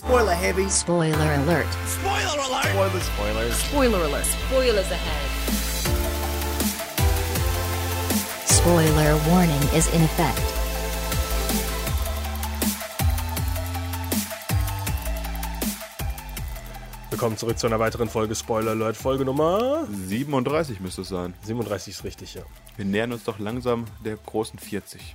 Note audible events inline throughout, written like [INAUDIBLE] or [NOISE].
Spoiler heavy. Spoiler alert. Spoiler alert! Spoilers, Spoilers. Spoiler alert. Spoilers ahead. Spoiler warning is in effect. Willkommen zurück zu einer weiteren Folge Spoiler Alert. Folge Nummer 37 müsste es sein. 37 ist richtig, ja. Wir nähern uns doch langsam der großen 40.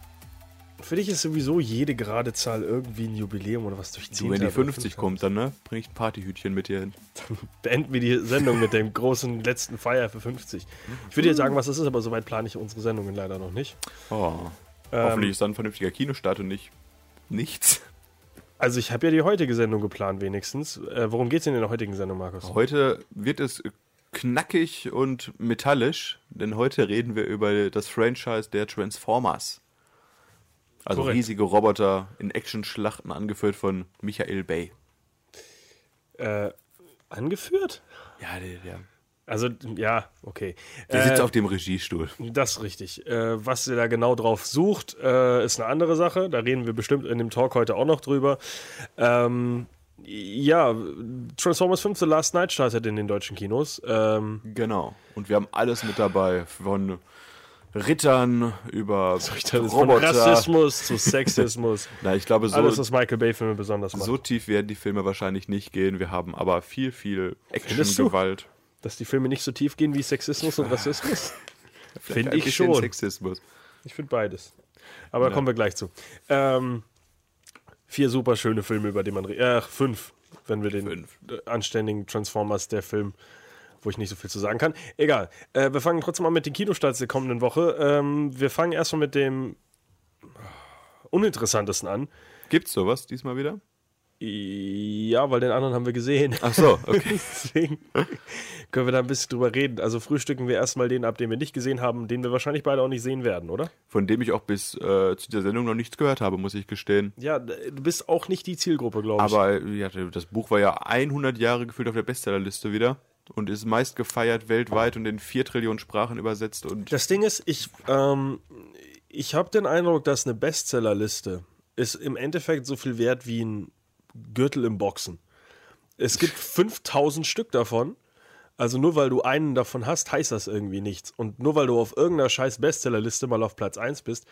Für dich ist sowieso jede gerade Zahl irgendwie ein Jubiläum oder was durch So, wenn die 50 kommt, dann ne, bring ich ein Partyhütchen mit dir hin. Beenden wir die Sendung mit dem großen letzten Feier für 50. Ich würde dir sagen, was das ist, aber soweit plane ich unsere Sendungen leider noch nicht. Oh. Hoffentlich ist dann ein vernünftiger Kinostart und nicht nichts. Also ich habe ja die heutige Sendung geplant wenigstens. Äh, worum geht's denn in der heutigen Sendung, Markus? Heute wird es knackig und metallisch, denn heute reden wir über das Franchise der Transformers. Also Korrekt. riesige Roboter in Actionschlachten angeführt von Michael Bay. Äh, angeführt? Ja, der, der, Also, ja, okay. der Äh, sitzt auf dem Regiestuhl. Das ist richtig. Äh, was ihr da genau drauf sucht, äh, ist eine andere Sache. Da reden wir bestimmt in dem Talk heute auch noch drüber. Ähm, ja, Transformers 5 The Last Night startet in den deutschen Kinos. Ähm, Genau. Und wir haben alles mit dabei. Von Rittern über von Roboter. Rassismus zu [LAUGHS] Sexismus. Na, ich glaube, so, Alles, was Michael Bay-Filme besonders macht. so tief werden die Filme wahrscheinlich nicht gehen. Wir haben aber viel, viel? Action-Gewalt. Dass die Filme nicht so tief gehen wie Sexismus und Rassismus? [LAUGHS] Finde ich schon. Sexismus. Ich finde beides. Aber da kommen wir gleich zu. Ähm, vier super schöne Filme, über die man redet. Äh, fünf, wenn wir den Fünf. anständigen Transformers, der Film, wo ich nicht so viel zu sagen kann. Egal. Äh, wir fangen trotzdem mal mit den Kinostarts der kommenden Woche. Ähm, wir fangen erstmal mit dem uninteressantesten an. Gibt's sowas diesmal wieder? Ja, weil den anderen haben wir gesehen. Ach so, [LAUGHS] okay. Deswegen können wir da ein bisschen drüber reden. Also frühstücken wir erstmal den ab, den wir nicht gesehen haben, den wir wahrscheinlich beide auch nicht sehen werden, oder? Von dem ich auch bis äh, zu der Sendung noch nichts gehört habe, muss ich gestehen. Ja, du bist auch nicht die Zielgruppe, glaube ich. Aber äh, ja, das Buch war ja 100 Jahre gefühlt auf der Bestsellerliste wieder und ist meist gefeiert weltweit und in vier Trillionen Sprachen übersetzt und Das Ding ist, ich, ähm, ich habe den Eindruck, dass eine Bestsellerliste ist im Endeffekt so viel wert wie ein Gürtel im Boxen. Es gibt [LAUGHS] 5000 Stück davon. Also nur weil du einen davon hast, heißt das irgendwie nichts. Und nur weil du auf irgendeiner scheiß Bestsellerliste mal auf Platz 1 bist,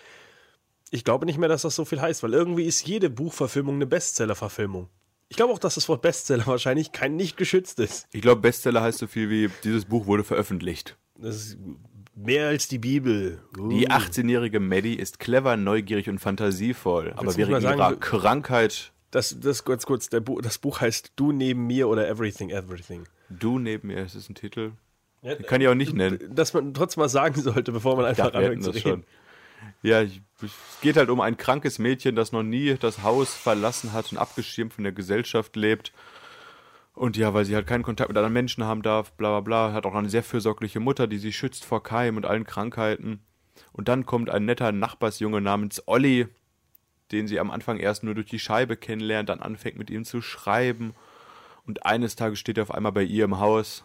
ich glaube nicht mehr, dass das so viel heißt, weil irgendwie ist jede Buchverfilmung eine Bestsellerverfilmung. Ich glaube auch, dass das Wort Bestseller [LAUGHS] wahrscheinlich kein nicht geschützt ist. ich glaube Bestseller heißt so viel wie dieses Buch wurde veröffentlicht. Das ist mehr als die Bibel. Die Uh. 18-jährige Maddie ist clever, neugierig und fantasievoll, aber während sagen, ihrer Krankheit Das, das ganz kurz, der Bu das Buch heißt Du neben mir oder Everything, Everything. du neben mir, ist das ein Titel? Ja, Kann ich auch nicht nennen. Dass man trotzdem mal sagen sollte, bevor man einfach anfängt zu reden. schon. Ja, ich, es geht halt um ein krankes Mädchen, das noch nie das Haus verlassen hat und abgeschirmt von der Gesellschaft lebt. Und ja, weil sie halt keinen Kontakt mit anderen Menschen haben darf, bla bla bla, hat auch eine sehr fürsorgliche Mutter, die sie schützt vor Keim und allen Krankheiten. Und dann kommt ein netter Nachbarsjunge namens Olli, den sie am Anfang erst nur durch die Scheibe kennenlernt, dann anfängt mit ihm zu schreiben. Und eines Tages steht er auf einmal bei ihr im Haus.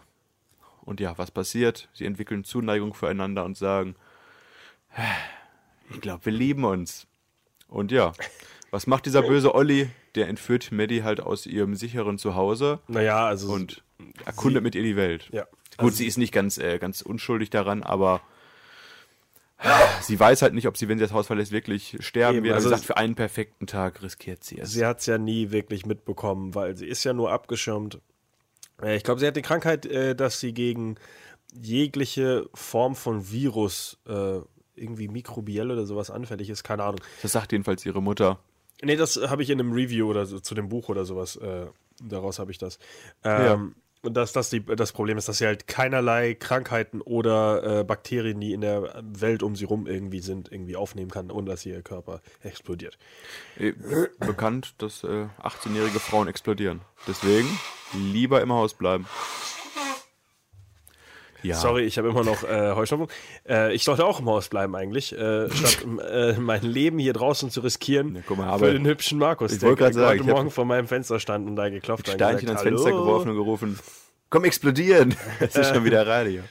Und ja, was passiert? Sie entwickeln Zuneigung füreinander und sagen, ich glaube, wir lieben uns. Und ja, was macht dieser böse Olli? Der entführt Maddie halt aus ihrem sicheren Zuhause Naja, also. und erkundet mit ihr die Welt. ja. Gut, sie ist nicht ganz, äh, ganz unschuldig daran, aber sie weiß halt nicht, ob sie, wenn sie das Haus verlässt, wirklich sterben Eben, wird. also Also sie sagt, für einen perfekten Tag riskiert sie es. Sie hat es ja nie wirklich mitbekommen, weil sie ist ja nur abgeschirmt. Äh, Ich glaube, sie hat die Krankheit, äh, dass sie gegen jegliche Form von Virus, äh, irgendwie mikrobiell oder sowas anfällig ist. Keine Ahnung. Das sagt jedenfalls ihre Mutter. Nee, das habe ich in einem Review oder so, zu dem Buch oder sowas. Äh, daraus habe ich das. Ähm, Und dass das die, das Problem ist, dass sie halt keinerlei Krankheiten oder äh, Bakterien, die in der Welt um sie rum irgendwie sind, irgendwie aufnehmen kann, ohne dass ihr Körper explodiert. Äh, Bekannt, dass äh, 18-jährige Frauen explodieren. Deswegen lieber im Haus bleiben. Ja. Sorry, ich habe immer noch äh, Heuschnupfen. Äh, ich sollte auch im Haus bleiben eigentlich, äh, statt [LAUGHS] äh, mein Leben hier draußen zu riskieren Ja, guck mal, für aber- den hübschen Markus, Ich der gerade sagen, heute Morgen vor meinem Fenster stand und da geklopft hat. Steinchen ans gesagt, Fenster "Hallo?" geworfen und gerufen, komm explodieren. [LAUGHS] Das ist schon wieder Radio.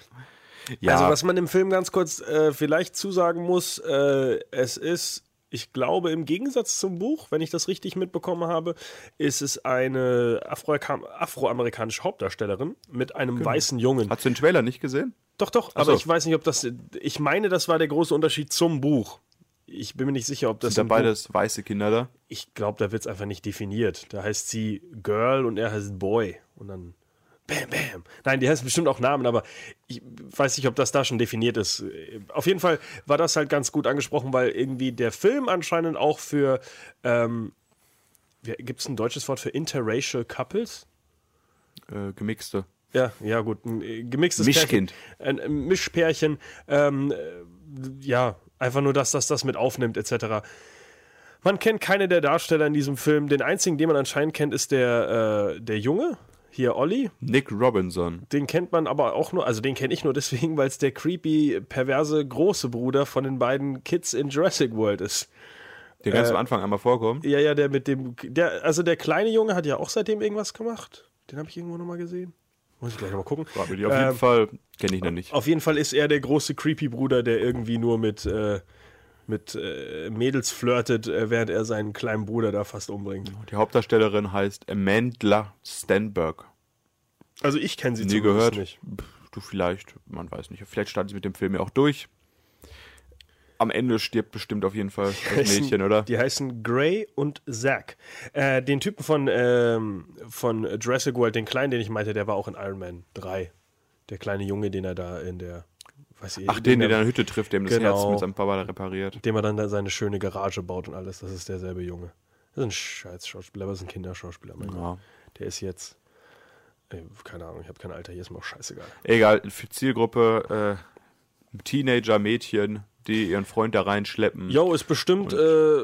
Ja, Also was man im Film ganz kurz äh, vielleicht zusagen muss, äh, es ist Ich glaube, im Gegensatz zum Buch, wenn ich das richtig mitbekommen habe, ist es eine Afroamer- afroamerikanische Hauptdarstellerin mit einem weißen Jungen. Hast du den Trailer nicht gesehen? Doch, doch, Ach aber so. ich weiß nicht, ob das. Ich meine, das war der große Unterschied zum Buch. Ich bin mir nicht sicher, ob das. Sind da im Buch- beides weiße Kinder da? Ich glaube, da wird es einfach nicht definiert. Da heißt sie Girl und er heißt Boy. Und dann. Bam, bam. Nein, die heißt bestimmt auch Namen, aber ich weiß nicht, ob das da schon definiert ist. Auf jeden Fall war das halt ganz gut angesprochen, weil irgendwie der Film anscheinend auch für. Ähm, Gibt es ein deutsches Wort für interracial couples? Äh, gemixte. Ja, ja, gut. Ein äh, gemixtes Mischkind. Pärchen. Ein, ein Mischpärchen. Ähm, äh, ja, einfach nur, dass das das mit aufnimmt, etc. Man kennt keine der Darsteller in diesem Film. Den einzigen, den man anscheinend kennt, ist der, äh, der Junge. Hier, Olli. Nick Robinson. Den kennt man aber auch nur, also den kenne ich nur deswegen, weil es der creepy, perverse große Bruder von den beiden Kids in Jurassic World ist. Der ganz am Anfang einmal vorkommt. Ja, ja, der mit dem, der, also der kleine Junge hat ja auch seitdem irgendwas gemacht. Den habe ich irgendwo nochmal gesehen. Muss ich gleich nochmal gucken. Auf jeden Ähm, Fall kenne ich noch nicht. Auf jeden Fall ist er der große creepy Bruder, der irgendwie nur mit, äh, mit äh, Mädels flirtet, äh, während er seinen kleinen Bruder da fast umbringt. Die Hauptdarstellerin heißt Amandla Stenberg. Also ich kenne sie Nie gehört. nicht. Du vielleicht, man weiß nicht. Vielleicht startet sie mit dem Film ja auch durch. Am Ende stirbt bestimmt auf jeden Fall das Mädchen, oder? Die heißen Gray und Zack. Äh, den Typen von, ähm, von Jurassic World, den kleinen, den ich meinte, der war auch in Iron Man 3. Der kleine Junge, den er da in der, weiß ich, Ach, den, der in der Hütte trifft, dem das Genau. Herz mit seinem Papa repariert. dem er dann da seine schöne Garage baut und alles. Das ist derselbe Junge. Das ist ein scheiß Schauspieler, aber das ist ein Kinderschauspieler. Mein Ja. Der ist jetzt, ey, keine Ahnung, ich habe kein Alter, hier ist mir auch scheißegal. Egal, für Zielgruppe äh, Teenager-Mädchen, die ihren Freund da reinschleppen. Jo, ist bestimmt, äh,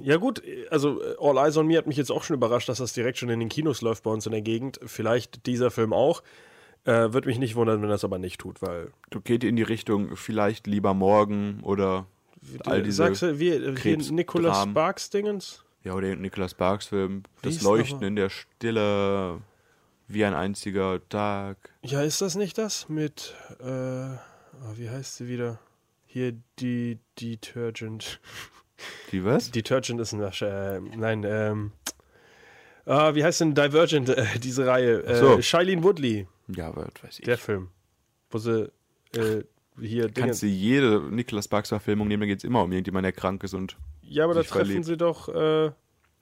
ja gut, also äh, All Eyes on Me hat mich jetzt auch schon überrascht, dass das direkt schon in den Kinos läuft bei uns in der Gegend. Vielleicht dieser Film auch. Äh, Würde mich nicht wundern, wenn das aber nicht tut, weil Du geht in die Richtung vielleicht lieber morgen oder all diese. Sagst du, wie, wie Krebs- Nicholas Dramen. Sparks Dingens? Ja, oder den Nicolas Sparks Film. Das Leuchten in der Stille, wie ein einziger Tag. Ja, ist das nicht das mit, äh, oh, wie heißt sie wieder? Hier, die Detergent. Die was? Detergent ist ein, äh, nein, ähm, ah, wie heißt denn Divergent, äh, diese Reihe? Äh, so. Shailene Woodley, Ja, was weiß ich. der Film. Wo sie, äh, hier, Dinge, Kannst du jede Nicolas Sparks Verfilmung nehmen, da geht es immer um irgendjemanden, der krank ist und ja, aber da treffen verliebt. sie doch, äh,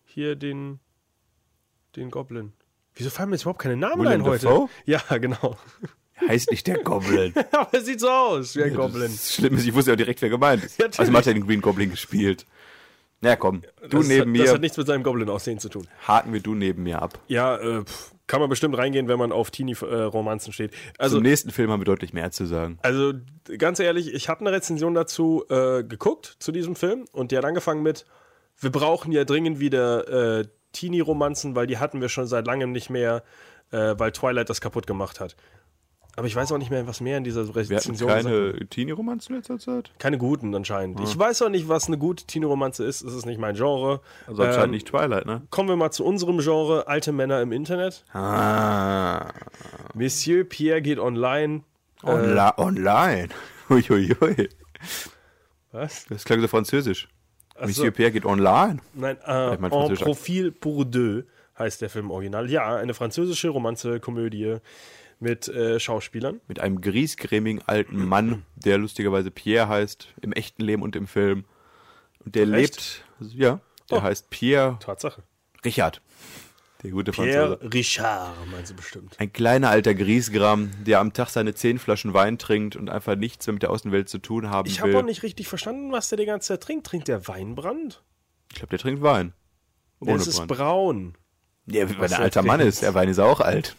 hier den, den Goblin. Wieso fallen mir jetzt überhaupt keine Namen Willem ein heute? Dafoe? Ja, genau. heißt nicht der Goblin. [LAUGHS] aber er sieht so aus wie ein Goblin. Das Schlimme ist, ich wusste ja direkt, wer gemeint ist. Ja, also hat ja den Green Goblin gespielt. Na komm, du das, neben hat, das mir, hat nichts mit seinem Goblin-Aussehen zu tun. haken wir du neben mir ab. Ja, äh, pf, kann man bestimmt reingehen, wenn man auf Teenie-Romanzen steht. Also, Zum nächsten Film haben wir deutlich mehr zu sagen. also ganz ehrlich, ich habe eine Rezension dazu äh, geguckt, zu diesem Film. Und die hat angefangen mit, wir brauchen ja dringend wieder äh, Teenie-Romanzen, weil die hatten wir schon seit langem nicht mehr, äh, weil Twilight das kaputt gemacht hat. Aber ich weiß auch nicht mehr, was mehr in dieser Wir hatten Rezension gesagt wird. keine Teenie-Romanzen in letzter Zeit. Keine guten anscheinend. Ich weiß auch nicht, was eine gute Teenie-Romanze ist. Es ist nicht mein Genre. Also anscheinend Ähm, nicht Twilight, ne? Kommen wir mal zu unserem Genre, alte Männer im Internet. Ah. Monsieur Pierre geht online. Onla online. [LAUGHS] Uiuiui. Was? Das klang so französisch. Ach Monsieur so. Pierre geht online. Nein, äh, Ich mein En. Profil pour deux heißt der Film original. Ja, eine französische Romanze, Komödie mit äh, Schauspielern. Mit einem griesgrämigen alten Mann, der lustigerweise Pierre heißt, im echten Leben und im Film. Und der Echt? lebt, ja, der Oh. heißt Pierre Tatsache. Richard. Der gute Franzose. Pierre Richard, meinst du bestimmt. Ein kleiner alter Griesgram, der am Tag seine zehn Flaschen Wein trinkt und einfach nichts mehr mit der Außenwelt zu tun haben Ich will. habe auch nicht richtig verstanden, was der die ganze Zeit trinkt. Trinkt der Weinbrand? Ich glaube, der trinkt Wein. Der Ohne ist Brand. braun. Ja, weil er er alter Mann ist. Der Wein ist auch alt.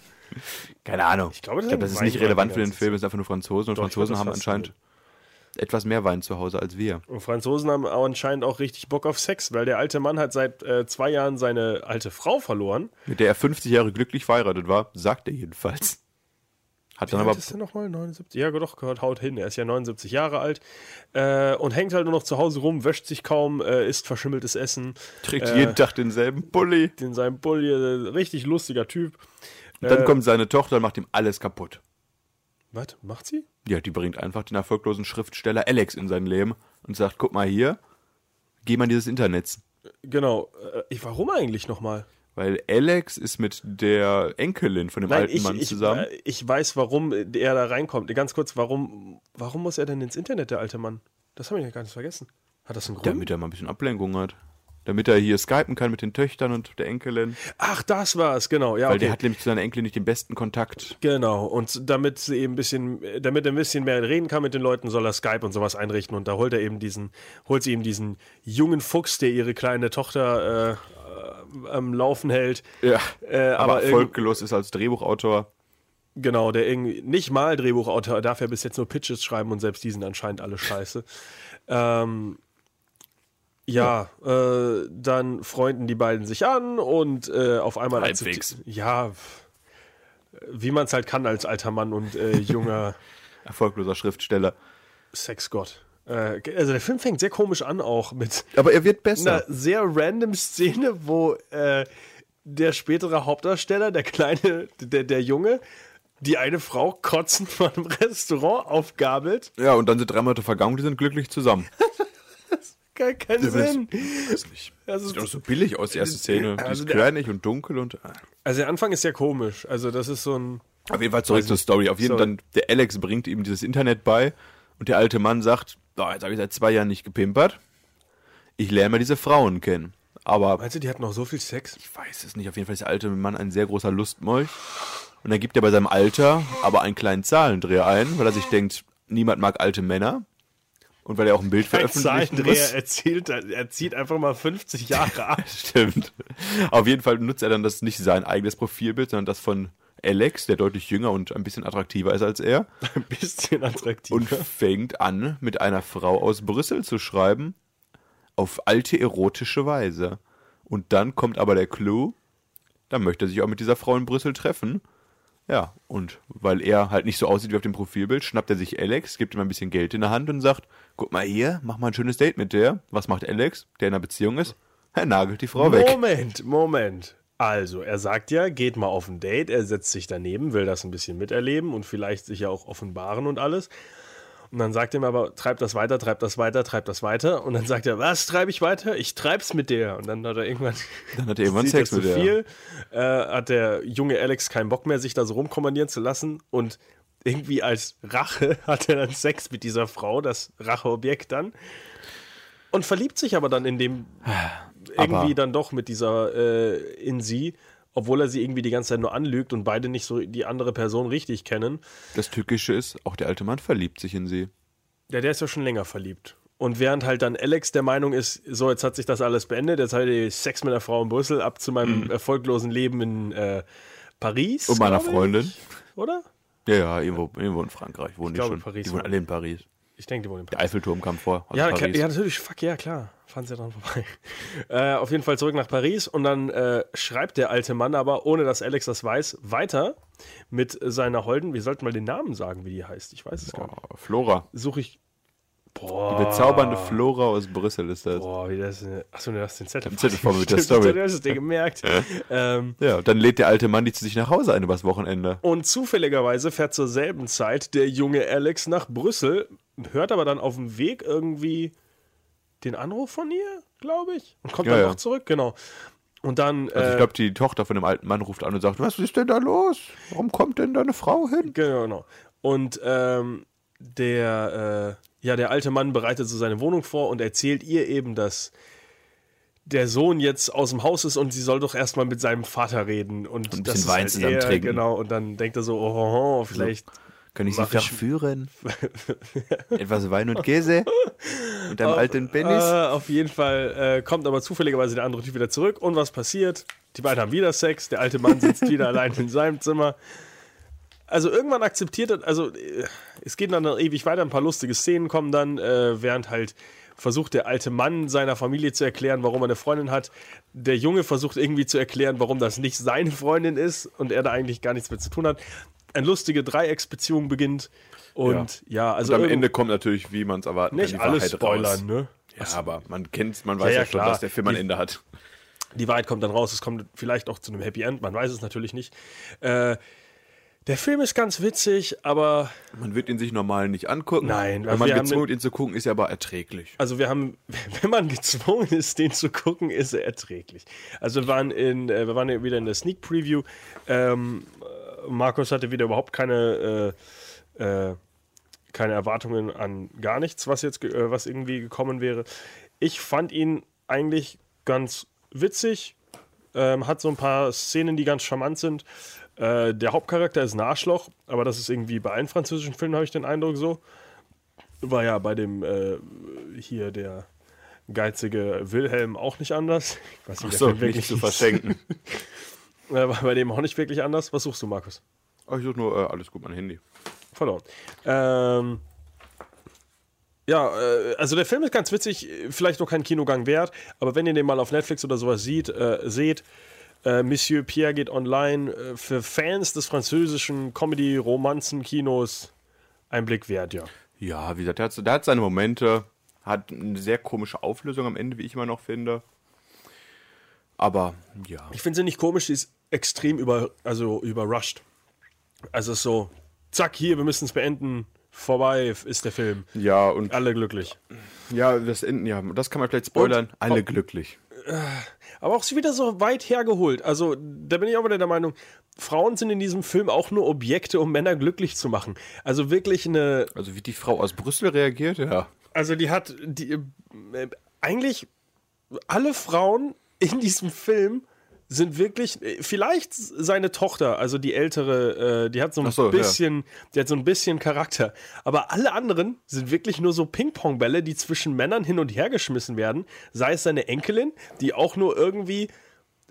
Keine Ahnung. Ich glaube, das glaube, ist das ist nicht relevant für den Film. Es sind einfach nur Franzosen. Und Doch, ich Franzosen glaub, haben anscheinend etwas mehr Wein zu Hause als wir. Und Franzosen haben anscheinend auch richtig Bock auf Sex, weil der alte Mann hat seit äh, zwei Jahren seine alte Frau verloren. Mit der er 50 Jahre glücklich verheiratet war, sagt er jedenfalls. Hat Wie dann alt aber ist er nochmal? 79? Ja, doch, gehört haut hin. Er ist ja 79 Jahre alt äh, und hängt halt nur noch zu Hause rum, wäscht sich kaum, äh, isst verschimmeltes Essen. trägt äh, jeden Tag denselben Pulli. In seinem Bulli, äh, richtig lustiger Typ. Und dann äh, kommt seine Tochter und macht ihm alles kaputt. Was? Macht sie? Ja, die bringt einfach den erfolglosen Schriftsteller Alex in sein Leben und sagt, guck mal hier, geh mal dieses Internet. Genau. Äh, ich- warum eigentlich nochmal? Weil Alex ist mit der Enkelin von dem Nein, alten ich, Mann ich, zusammen. äh, ich weiß, warum er da reinkommt. Ganz kurz, warum, warum muss er denn ins Internet, der alte Mann? Das habe ich ja gar nicht vergessen. Hat das einen Grund? damit er mal ein bisschen Ablenkung hat. Damit er hier skypen kann mit den Töchtern und der Enkelin. Ach, das war's, genau. Ja, Weil okay. der hat nämlich zu seiner Enkelin nicht den besten Kontakt. Genau, und damit sie eben ein bisschen, damit er ein bisschen mehr reden kann mit den Leuten, soll er Skype und sowas einrichten. Und da holt er eben diesen, holt sie eben diesen jungen Fuchs, der ihre kleine Tochter äh, äh, am Laufen hält. Ja. Äh, aber aber erfolglos ist als Drehbuchautor. Genau, der irgendwie nicht mal Drehbuchautor, darf ja bis jetzt nur Pitches schreiben und selbst die sind anscheinend alle scheiße. [LAUGHS] Ähm, ja, Äh, dann freunden die beiden sich an und äh, auf einmal Halbwegs. Ja, wie man es halt kann als alter Mann und äh, [LAUGHS] junger Erfolgloser Schriftsteller. Sexgott. Äh, also der Film fängt sehr komisch an auch mit Aber er wird besser. einer sehr random Szene, wo äh, der spätere Hauptdarsteller, der kleine, der, der Junge, die eine Frau kotzend vor einem Restaurant aufgabelt. Ja, und dann sind drei Monate vergangen, die sind glücklich zusammen. [LAUGHS] Gar keinen Ja, das- Sinn. Weiß nicht. Also, Sieht auch so billig aus, die erste Szene. Die Also ist der- körnig und dunkel und. ah. also der Anfang ist sehr komisch. Also das ist so ein. Auf jeden Fall zurück zur Story. Auf jeden. Fall, der Alex bringt ihm dieses Internet bei und der alte Mann sagt, "Ah, jetzt habe ich seit zwei Jahren nicht gepimpert. Ich lerne mal diese Frauen kennen. Aber Meinst du, die hatten noch so viel Sex? ich weiß es nicht. Auf jeden Fall ist der alte Mann ein sehr großer Lustmolch. Und dann gibt er bei seinem Alter aber einen kleinen Zahlendreher ein, weil er sich denkt, niemand mag alte Männer. Und weil er auch ein Bild Zahlendreher muss. erzählt, er zieht einfach mal 50 [LAUGHS] Jahre ab. Stimmt. Auf jeden Fall nutzt er dann das nicht sein eigenes Profilbild, sondern das von Alex, der deutlich jünger und ein bisschen attraktiver ist als er. [LAUGHS] Ein bisschen attraktiv. und fängt an, mit einer Frau aus Brüssel zu schreiben, auf alte erotische Weise. Und dann kommt aber der Clou, dann möchte er sich auch mit dieser Frau in Brüssel treffen. Ja, und weil er halt nicht so aussieht wie auf dem Profilbild, schnappt er sich Alex, gibt ihm ein bisschen Geld in der Hand und sagt, guck mal hier, mach mal ein schönes Date mit der. Was macht Alex, der in einer Beziehung ist? Er nagelt die Frau weg. Moment, Moment. Also, er sagt ja, geht mal auf ein Date, er setzt sich daneben, will das ein bisschen miterleben und vielleicht sich ja auch offenbaren und alles. Und dann sagt er mir aber, treib das weiter, treib das weiter, treib das weiter. Und dann sagt er, was treibe ich weiter? Ich treib's mit der. Und dann hat er irgendwann, Dann hat er irgendwann [LAUGHS] Sex mit zu der. viel, äh, hat der junge Alex keinen Bock mehr, sich da so rumkommandieren zu lassen. Und irgendwie als Rache [LAUGHS] hat er dann Sex mit dieser Frau, das Racheobjekt dann. Und verliebt sich aber dann in dem irgendwie Aber- dann doch mit dieser äh, in sie, obwohl er sie irgendwie die ganze Zeit nur anlügt und beide nicht so die andere Person richtig kennen. Das Tückische ist, auch der alte Mann verliebt sich in sie. Ja, der ist ja schon länger verliebt. Und während halt dann Alex der Meinung ist, so jetzt hat sich das alles beendet, jetzt habe ich Sex mit einer Frau in Brüssel, ab zu meinem erfolglosen Leben in äh, Paris. Mhm. Und meiner glaub ich. Freundin. Oder? Ja, ja, irgendwo, irgendwo in Frankreich wohnen die glaube, schon. Paris die wohnen alle in Paris. Ich denke, die wohnen in Paris. Der Eiffelturm kam vor. aus Ja, Paris. ja, natürlich, fuck, ja, klar. Fahren sie dran vorbei. [LAUGHS] Äh, auf jeden Fall zurück nach Paris und dann äh, schreibt der alte Mann aber, ohne dass Alex das weiß, weiter mit seiner Holden. Wir sollten mal den Namen sagen, wie die heißt. Ich weiß es gar nicht. Flora. Suche ich. Boah. Die bezaubernde Flora aus Brüssel ist das. Boah, wie das. Achso, du hast den Zettel. Den Zettel [LAUGHS] vor mit der Story. Du hast es dir gemerkt. ähm, Ja, und dann lädt der alte Mann die zu sich nach Hause ein übers Wochenende. und zufälligerweise fährt zur selben Zeit der junge Alex nach Brüssel, hört aber dann auf dem Weg irgendwie den Anruf von ihr, glaube ich, und kommt Ja, dann ja. noch zurück, genau. Und dann. Also äh, ich glaube, die Tochter von dem alten Mann ruft an und sagt, was ist denn da los? Warum kommt denn deine Frau hin? Genau, genau. Und ähm, der, äh, ja, der alte Mann bereitet so seine Wohnung vor und erzählt ihr eben, dass der Sohn jetzt aus dem Haus ist und sie soll doch erstmal mit seinem Vater reden. Und ein das bisschen ist Wein halt zusammen er, trinken. Genau, und dann denkt er so, oh, oh, oh vielleicht. Kann ich sie ich- verführen? [LAUGHS] Etwas Wein und Käse? Und einem alten Äh, Penis? auf jeden Fall äh, kommt aber zufälligerweise der andere Typ wieder zurück. Und was passiert? Die beiden haben wieder Sex. Der alte Mann sitzt wieder [LAUGHS] allein in seinem Zimmer. Also irgendwann akzeptiert er, also äh, es geht dann noch ewig weiter, ein paar lustige Szenen kommen dann, äh, während halt versucht der alte Mann seiner Familie zu erklären, warum er eine Freundin hat. Der Junge versucht irgendwie zu erklären, warum das nicht seine Freundin ist und er da eigentlich gar nichts mit zu tun hat. Eine lustige Dreiecksbeziehung beginnt und ja, also und am Ende kommt natürlich, wie man es erwarten nicht kann, die alles Wahrheit spoilern, raus. ne? Ja, aber man kennt, man weiß ja, ja, schon, klar. dass der Film ein Ende hat. Die Wahrheit kommt dann raus, es kommt vielleicht auch zu einem Happy End, man weiß es natürlich nicht. Äh, Der Film ist ganz witzig, aber Man wird ihn sich normal nicht angucken. Nein, wenn also man gezwungen wird, ihn zu gucken, ist er aber erträglich. also wir haben, [LAUGHS] wenn man gezwungen ist, den zu gucken, ist er erträglich. Also wir waren in, äh, wir waren ja wieder in der Sneak Preview. Ähm, äh, Markus hatte wieder überhaupt keine, äh, äh, keine Erwartungen an gar nichts, was jetzt, äh, was irgendwie gekommen wäre. Ich fand ihn eigentlich ganz witzig. Ähm, hat so ein paar Szenen, die ganz charmant sind. Äh, der Hauptcharakter ist ein Arschloch, aber das ist irgendwie bei allen französischen Filmen, habe ich den Eindruck so. War ja bei dem äh, hier der geizige Wilhelm auch nicht anders. Ich weiß nicht, der So, nicht zu verschenken. [LAUGHS] Äh, War bei dem auch nicht wirklich anders. Was suchst du, Markus? oh, ich suche nur, äh, alles gut, mein Handy. Verloren. Ähm, ja, äh, also der Film ist ganz witzig, vielleicht noch kein Kinogang wert, aber wenn ihr den mal auf Netflix oder sowas sieht, äh, seht, äh, Monsieur Pierre geht online äh, für Fans des französischen Comedy-Romanzen-Kinos ein Blick wert, ja. Ja, wie gesagt, der hat, der hat seine Momente, hat eine sehr komische Auflösung am Ende, wie ich immer noch finde. Aber ja. Ich finde sie nicht komisch, sie ist extrem über, also überrascht. Also es ist so, zack, hier, wir müssen es beenden, vorbei ist der Film. Ja, und Alle glücklich. ja, das Enden, ja, das kann man vielleicht spoilern. Und- Alle oh. glücklich. Aber auch wieder so weit hergeholt. Also, da bin ich auch wieder der Meinung, Frauen sind in diesem Film auch nur Objekte, um Männer glücklich zu machen. Also wirklich eine. Also wie die Frau aus Brüssel reagiert, ja. Also, die hat. Die, äh, eigentlich alle Frauen in diesem Film sind wirklich, äh, vielleicht seine Tochter, also die ältere, äh, die hat so ein so, ja. bisschen, die hat so ein bisschen Charakter. Aber alle anderen sind wirklich nur so Ping-Pong-Bälle, die zwischen Männern hin und her geschmissen werden. Sei es seine Enkelin, die auch nur irgendwie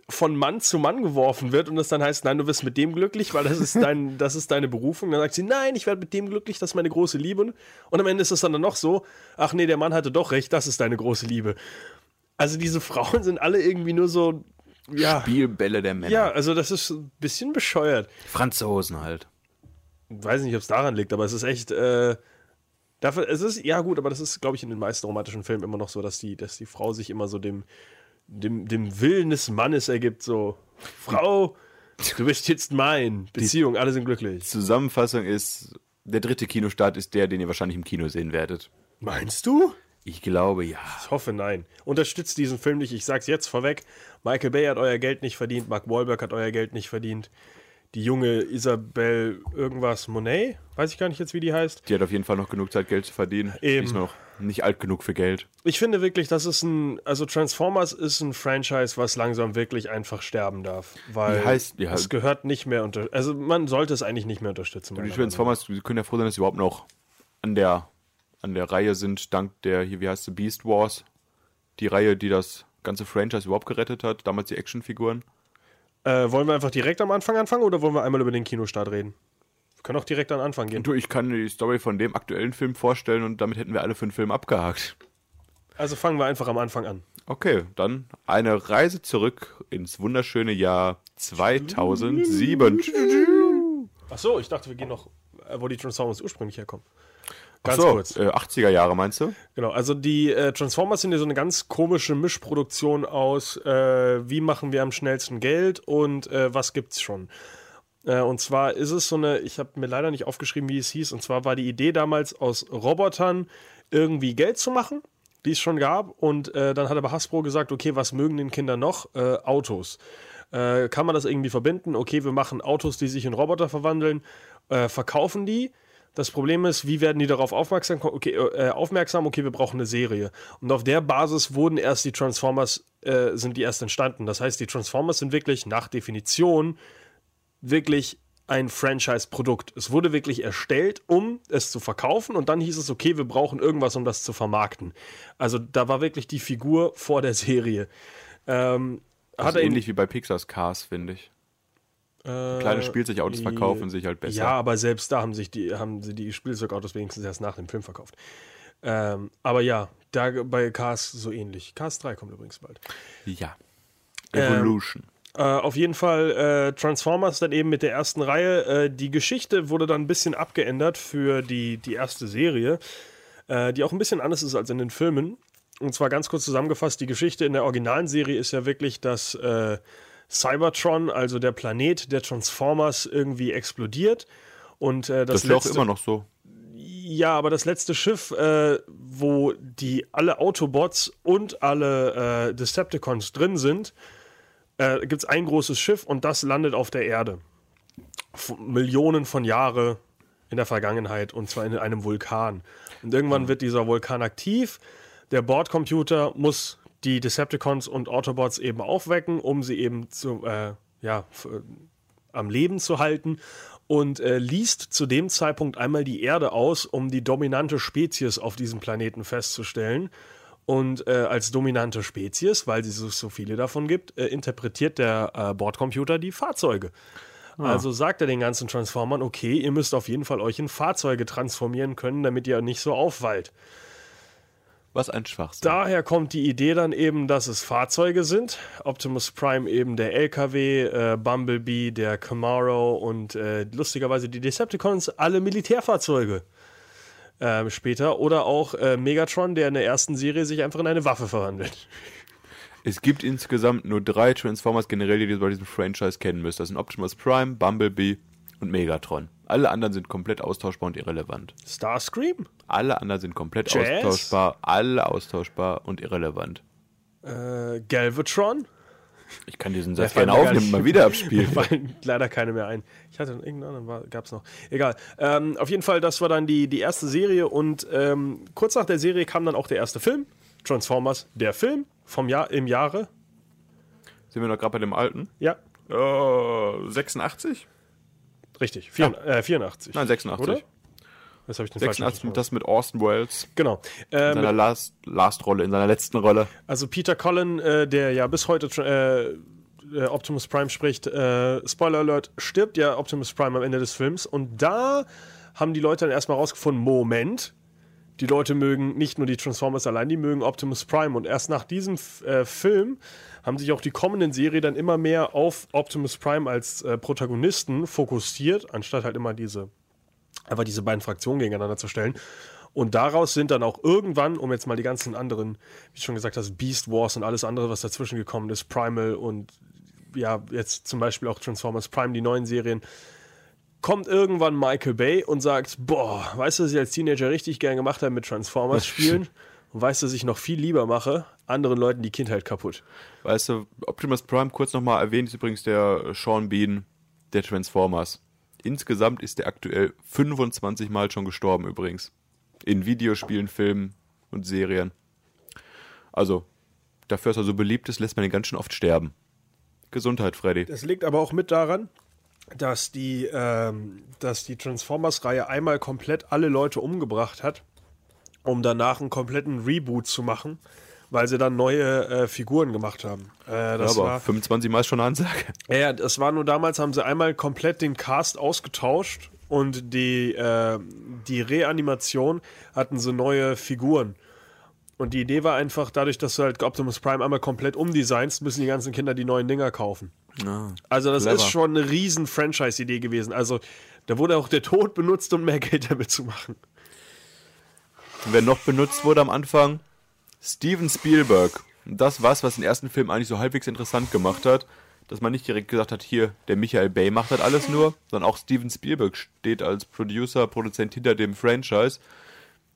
von Mann zu Mann geworfen wird und es dann heißt, nein, du wirst mit dem glücklich, weil das ist dein, [LAUGHS] das ist deine Berufung. Dann sagt sie, nein, ich werde mit dem glücklich, das ist meine große Liebe. Und am Ende ist es dann noch so, ach nee, der Mann hatte doch recht, das ist deine große Liebe. Also diese Frauen sind alle irgendwie nur so, ja, Spielbälle der Männer. ja, also das ist ein bisschen bescheuert. Franzosen halt. Weiß nicht, ob es daran liegt, aber es ist echt, äh, dafür, es ist, ja gut, aber das ist, glaube ich, in den meisten romantischen Filmen immer noch so, dass die, dass die Frau sich immer so dem, dem, dem Willen des Mannes ergibt, so, Frau, du bist jetzt mein, Beziehung, alle sind glücklich. Zusammenfassung ist, der dritte Kinostart ist der, den ihr wahrscheinlich im Kino sehen werdet. Meinst du? Ich glaube, ja. Ich hoffe, nein. Unterstützt diesen Film nicht. Ich sag's jetzt vorweg. Michael Bay hat euer Geld nicht verdient. Mark Wahlberg hat euer Geld nicht verdient. Die junge Isabelle irgendwas Monet, weiß ich gar nicht jetzt, wie die heißt. Die hat auf jeden Fall noch genug Zeit, Geld zu verdienen. Eben. Die ist noch nicht alt genug für Geld. Ich finde wirklich, das ist ein, also Transformers ist ein Franchise, was langsam wirklich einfach sterben darf. Weil heißt- ja. es gehört nicht mehr unter, also man sollte es eigentlich nicht mehr unterstützen. Die Transformers, wir können ja froh sein, dass sie überhaupt noch an der, an der Reihe sind, dank der, hier, wie heißt sie, Beast Wars. Die Reihe, die das ganze Franchise überhaupt gerettet hat. Damals die Actionfiguren. Äh, wollen wir einfach direkt am Anfang anfangen oder wollen wir einmal über den Kinostart reden? Wir können auch direkt an den Anfang gehen. Du, ich kann die Story von dem aktuellen Film vorstellen und damit hätten wir alle fünf Filme abgehakt. Also fangen wir einfach am Anfang an. Okay, dann eine Reise zurück ins wunderschöne Jahr 2007. Ach so, ich dachte, wir gehen noch, äh, wo die Transformers ursprünglich herkommen. Ganz so, kurz. Äh, 80er Jahre meinst du? Genau, also die äh, Transformers sind ja so eine ganz komische Mischproduktion aus, äh, wie machen wir am schnellsten Geld und äh, was gibt's schon. Äh, und zwar ist es so eine, ich habe mir leider nicht aufgeschrieben, wie es hieß, und zwar war die Idee damals aus Robotern irgendwie Geld zu machen, die es schon gab. Und äh, dann hat aber Hasbro gesagt, okay, was mögen den Kinder noch? Autos. Kann man das irgendwie verbinden? Okay, wir machen Autos, die sich in Roboter verwandeln, verkaufen die. Das Problem ist, wie werden die darauf aufmerksam? Okay, äh, aufmerksam, okay, wir brauchen eine Serie. Und auf der Basis wurden erst die Transformers, äh, sind die erst entstanden. Das heißt, die Transformers sind wirklich nach Definition wirklich ein Franchise-Produkt. Es wurde wirklich erstellt, um es zu verkaufen und dann hieß es, okay, wir brauchen irgendwas, um das zu vermarkten. Also da war wirklich die Figur vor der Serie. Ähm, Das hat ist ähnlich wie bei Pixar's Cars, finde ich. Äh, Kleine Spielzeugautos verkaufen sich halt besser. Ja, aber selbst da haben sich die, haben sie die Spielzeugautos wenigstens erst nach dem Film verkauft. Ähm, aber ja, da bei Cars so ähnlich. Cars 3 kommt übrigens bald. Ja. Ähm, Evolution. Äh, auf jeden Fall äh, Transformers dann eben mit der ersten Reihe. Äh, die Geschichte wurde dann ein bisschen abgeändert für die, die erste Serie, äh, die auch ein bisschen anders ist als in den Filmen. Und zwar ganz kurz zusammengefasst, die Geschichte in der originalen Serie ist ja wirklich, dass äh, Cybertron, also der Planet der Transformers, irgendwie explodiert. Und äh, das, Das ist ja auch letzte, immer noch so. ja, aber das letzte Schiff, äh, wo die alle Autobots und alle äh, Decepticons drin sind, äh, gibt es ein großes Schiff und das landet auf der Erde. F Millionen von Jahre in der Vergangenheit und zwar in einem Vulkan. Und irgendwann wird dieser Vulkan aktiv. Der Bordcomputer muss die Decepticons und Autobots eben aufwecken, um sie eben zu, äh, ja, äh, am Leben zu halten und äh, liest zu dem Zeitpunkt einmal die Erde aus, um die dominante Spezies auf diesem Planeten festzustellen. Und äh, als dominante Spezies, weil es so, viele davon gibt, äh, interpretiert der äh, Bordcomputer die Fahrzeuge. Also sagt er den ganzen Transformern, okay, ihr müsst auf jeden Fall euch in Fahrzeuge transformieren können, damit ihr nicht so aufwallt. Was ein Schwachsinn. Daher kommt die Idee dann eben, dass es Fahrzeuge sind. Optimus Prime eben der LKW, äh, Bumblebee der Camaro und äh, lustigerweise die Decepticons alle Militärfahrzeuge. Ähm, später. Oder auch äh, Megatron, der in der ersten Serie sich einfach in eine Waffe verwandelt. [LAUGHS] Es gibt insgesamt nur drei Transformers generell, die ihr bei diesem Franchise kennen müsst. Das sind Optimus Prime, Bumblebee und Megatron. Alle anderen sind komplett austauschbar und irrelevant. Starscream? Alle anderen sind komplett Jazz? austauschbar, alle austauschbar und irrelevant. Äh, Galvatron? Ich kann diesen Satz gerne aufnehmen mal wieder [LAUGHS] abspielen. Mir fallen leider keine mehr ein. Ich hatte irgendeinen anderen, gab es noch. Egal. Ähm, auf jeden Fall, das war dann die, die erste Serie und ähm, kurz nach der Serie kam dann auch der erste Film. Transformers, der Film vom Jahr im Jahre. Sind wir noch gerade bei dem alten? Ja, Äh, 86? Richtig. Vier, äh, 84. Nein, 86. Oder? Das habe ich den falschen 86 Film. das mit Austin Wells. Genau. In Ähm, seiner Last, Last Rolle, in seiner letzten Rolle. Also Peter Cullen, äh, der ja bis heute äh, äh, Optimus Prime spricht, äh, Spoiler Alert, stirbt ja Optimus Prime am Ende des Films. Und da haben die Leute dann erstmal rausgefunden, Moment, die Leute mögen nicht nur die Transformers allein, die mögen Optimus Prime. Und erst nach diesem äh, Film haben sich auch die kommenden Serien dann immer mehr auf Optimus Prime als äh, Protagonisten fokussiert, anstatt halt immer diese einfach diese beiden Fraktionen gegeneinander zu stellen. Und daraus sind dann auch irgendwann, um jetzt mal die ganzen anderen, wie du schon gesagt hast, Beast Wars und alles andere, was dazwischen gekommen ist, Primal und ja, jetzt zum Beispiel auch Transformers Prime, die neuen Serien, kommt irgendwann Michael Bay und sagt, boah, weißt du, was ich als Teenager richtig gern gemacht habe mit Transformers spielen? [LAUGHS] Und weißt du, was ich noch viel lieber mache? Anderen Leuten die Kindheit kaputt. Weißt du, Optimus Prime, kurz nochmal erwähnt, ist übrigens der Sean Bean der Transformers. Insgesamt ist er aktuell 25 Mal schon gestorben übrigens. In Videospielen, Filmen und Serien. Also, dafür, dass er so beliebt ist, lässt man ihn ganz schön oft sterben. Gesundheit, Freddy. Das liegt aber auch mit daran, dass die, ähm, dass die Transformers-Reihe einmal komplett alle Leute umgebracht hat, um danach einen kompletten Reboot zu machen, weil sie dann neue äh, Figuren gemacht haben. Äh, das aber war, 25 Mal ist schon eine Ansage. ja, ja, das war nur damals, haben sie einmal komplett den Cast ausgetauscht und die, äh, die Reanimation hatten sie neue Figuren. Und die Idee war einfach, dadurch, dass du halt Optimus Prime einmal komplett umdesignst, müssen die ganzen Kinder die neuen Dinger kaufen. Also das clever. ist schon eine riesen Franchise-Idee gewesen. Also da wurde auch der Tod benutzt, um mehr Geld damit zu machen. Und wer noch benutzt wurde am Anfang? Steven Spielberg. Das was, was den ersten Film eigentlich so halbwegs interessant gemacht hat, dass man nicht direkt gesagt hat, hier, der Michael Bay macht das alles nur, sondern auch Steven Spielberg steht als Producer, Produzent hinter dem Franchise.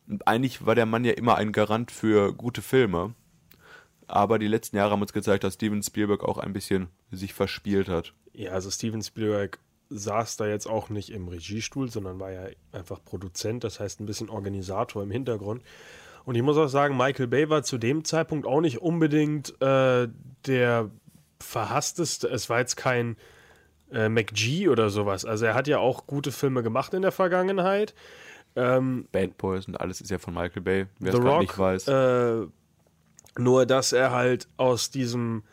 Und eigentlich war der Mann ja immer ein Garant für gute Filme. Aber die letzten Jahre haben uns gezeigt, dass Steven Spielberg auch ein bisschen sich verspielt hat. Ja, also Steven Spielberg saß da jetzt auch nicht im Regiestuhl, sondern war ja einfach Produzent, das heißt ein bisschen Organisator im Hintergrund. Und ich muss auch sagen, Michael Bay war zu dem Zeitpunkt auch nicht unbedingt äh, der verhassteste. Es war jetzt kein äh, McG oder sowas. Also er hat ja auch gute Filme gemacht in der Vergangenheit. Ähm, Bad Boys und alles ist ja von Michael Bay, wer es nicht weiß. Äh, nur, dass er halt aus diesem,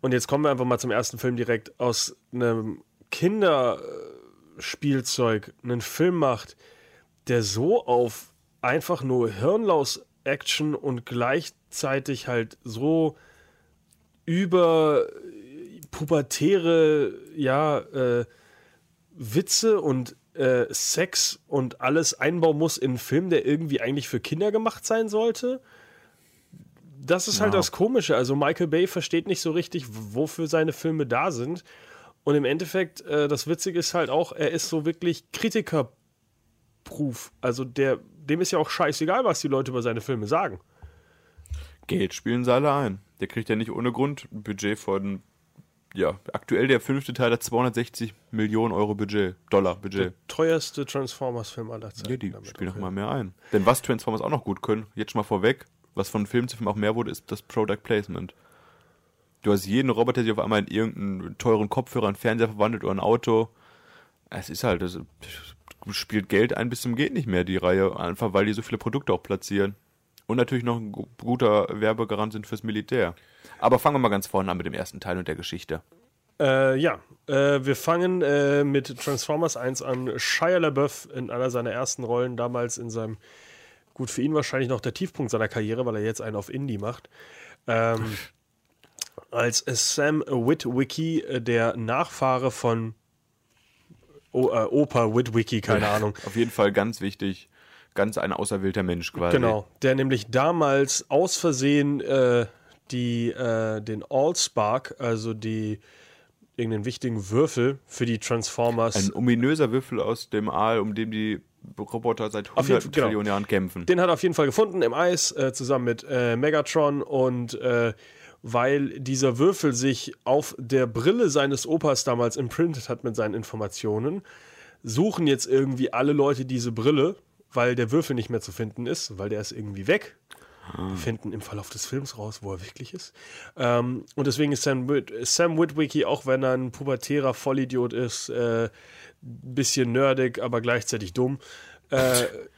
und jetzt kommen wir einfach mal zum ersten Film direkt, aus einem Kinderspielzeug einen Film macht, der so auf einfach nur hirnlos Action und gleichzeitig halt so über pubertäre, ja, äh, Witze und äh, Sex und alles einbauen muss in einen Film, der irgendwie eigentlich für Kinder gemacht sein sollte. Das ist halt das Komische. Also Michael Bay versteht nicht so richtig, wofür seine Filme da sind. Und im Endeffekt, äh, das Witzige ist halt auch, er ist so wirklich Kritikerproof. Also der, dem ist ja auch scheißegal, was die Leute über seine Filme sagen. Geld spielen sie alle ein. Der kriegt ja nicht ohne Grund ein Budget von, ja, aktuell der fünfte Teil hat 260 Millionen Euro Budget, Dollar Budget. Teuerste Transformers-Film aller Zeiten. Ja, die spielen noch auch, mal mehr ein. Denn was Transformers auch noch gut können, jetzt schon mal vorweg, was von Film zu Film auch mehr wurde, ist das Product Placement. Du hast jeden Roboter, der sich auf einmal in irgendeinen teuren Kopfhörer, einen Fernseher verwandelt oder ein Auto. Es ist halt, das spielt Geld ein bis zum geht nicht mehr, die Reihe, einfach weil die so viele Produkte auch platzieren. Und natürlich noch ein gu- guter Werbegarant sind fürs Militär. Aber fangen wir mal ganz vorne an mit dem ersten Teil und der Geschichte. Äh, ja, äh, wir fangen äh, mit Transformers 1 an. Shia LaBeouf in einer seiner ersten Rollen, damals in seinem, gut für ihn wahrscheinlich noch der Tiefpunkt seiner Karriere, weil er jetzt einen auf Indie macht. Ähm, [LAUGHS] als Sam Witwicky, äh, der Nachfahre von o äh, Opa Witwicky, keine Ahnung. Auf jeden Fall ganz wichtig. Ganz ein auserwählter Mensch quasi. Genau, der nämlich damals aus Versehen äh, die, äh, den Allspark, also die irgendeinen wichtigen Würfel für die Transformers. Ein ominöser Würfel aus dem Aal, um den die Roboter seit 100 Fall, genau. Trillionen Jahren kämpfen. Den hat er auf jeden Fall gefunden im Eis, äh, zusammen mit äh, Megatron. Und äh, weil dieser Würfel sich auf der Brille seines Opas damals imprintet hat mit seinen Informationen, suchen jetzt irgendwie alle Leute diese Brille, weil der Würfel nicht mehr zu finden ist, weil der ist irgendwie weg. Die finden im Verlauf des Films raus, wo er wirklich ist. Ähm, und deswegen ist Sam, Wit Sam Witwicky, auch wenn er ein pubertärer Vollidiot ist, äh, ein bisschen nerdig, aber gleichzeitig dumm, äh, [LAUGHS]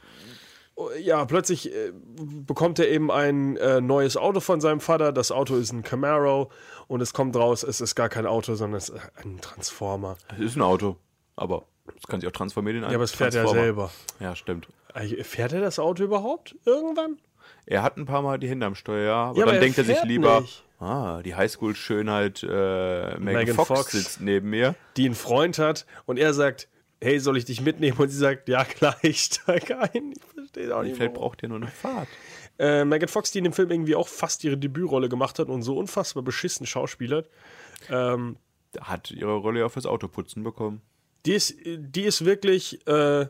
ja, plötzlich äh, bekommt er eben ein äh, neues Auto von seinem Vater. Das Auto ist ein Camaro und es kommt raus, es ist gar kein Auto, sondern es ist ein Transformer. Es ist ein Auto, aber es kann sich auch transformieren in einen Ja, aber es fährt ja Transformer. selber. Ja, stimmt. Äh, Fährt er das Auto überhaupt irgendwann? Er hat ein paar Mal die Hände am Steuer, ja, aber Ja, aber dann er denkt er sich lieber, nicht. ah, die Highschool-Schönheit äh, Megan, Megan Fox, Fox. sitzt neben mir. Die einen Freund hat und er sagt, hey, soll ich dich mitnehmen? Und sie sagt, ja klar, [LAUGHS] ich steig ein. Ich verstehe auch nicht. Vielleicht warum. braucht er nur eine Fahrt. Äh, Megan Fox, die in dem Film irgendwie auch fast ihre Debütrolle gemacht hat und so unfassbar beschissen schauspielert. Ähm, Hat ihre Rolle ja fürs Autoputzen bekommen. Die ist, die ist wirklich äh,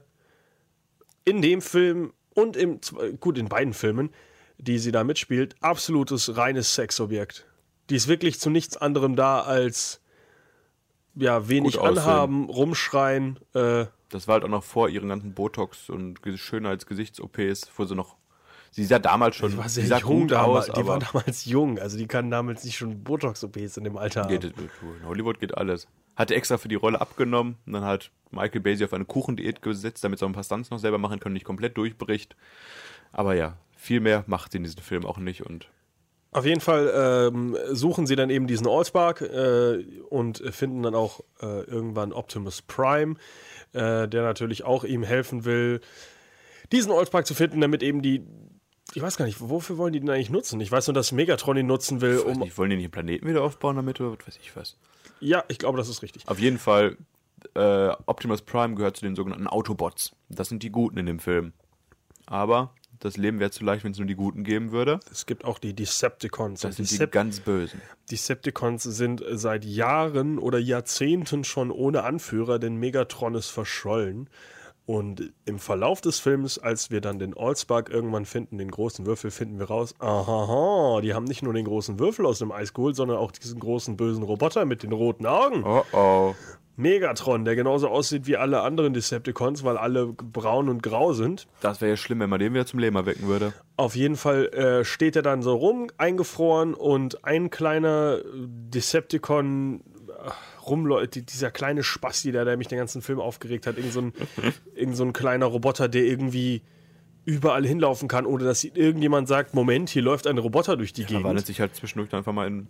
in dem Film und im, gut, in beiden Filmen, die sie da mitspielt, absolutes reines Sexobjekt. Die ist wirklich zu nichts anderem da als ja, wenig anhaben, rumschreien. Äh, Das war halt auch noch vor ihren ganzen Botox und Ge- Schönheits-Gesichts-OPs, wo sie noch. Sie sah damals schon die war sehr sie sah jung damals. aus, die war damals jung, also die kann damals nicht schon Botox-OPs in dem Alter geht, haben. in Hollywood geht alles. Hatte extra für die Rolle abgenommen und dann hat Michael Bay sie auf eine Kuchendiät gesetzt, damit sie auch ein paar Stunts noch selber machen können, nicht komplett durchbricht. Aber ja, viel mehr macht sie in diesem Film auch nicht und Auf jeden Fall ähm, suchen sie dann eben diesen Allspark äh, und finden dann auch äh, irgendwann Optimus Prime, äh, der natürlich auch ihm helfen will, diesen Allspark zu finden, damit eben die. Ich weiß gar nicht, wofür wollen die den eigentlich nutzen? Ich weiß nur, dass Megatron ihn nutzen will, weiß um. nicht, wollen die nicht den Planeten wieder aufbauen damit oder was weiß ich was. Ja, ich glaube, das ist richtig. Auf jeden Fall, äh, Optimus Prime gehört zu den sogenannten Autobots. Das sind die Guten in dem Film. Aber das Leben wäre zu leicht, wenn es nur die Guten geben würde. Es gibt auch die Decepticons. Das sind die ganz Bösen. Decepticons sind seit Jahren oder Jahrzehnten schon ohne Anführer, denn Megatron ist verschollen. Und im Verlauf des Films, als wir dann den Allspark irgendwann finden, den großen Würfel, finden wir raus, aha, die haben nicht nur den großen Würfel aus dem Eis geholt, sondern auch diesen großen bösen Roboter mit den roten Augen. Oh oh. Megatron, der genauso aussieht wie alle anderen Decepticons, weil alle braun und grau sind. Das wäre ja schlimm, wenn man den wieder zum Leben erwecken würde. Auf jeden Fall äh, steht er dann so rum, eingefroren und ein kleiner Decepticon äh, rumläuft, dieser kleine Spasti, der, der mich den ganzen Film aufgeregt hat, irgend so ein, [LAUGHS] irgend so ein kleiner Roboter, der irgendwie überall hinlaufen kann, ohne dass irgendjemand sagt, Moment, hier läuft ein Roboter durch die Verwandelt Gegend. sich halt zwischendurch einfach mal in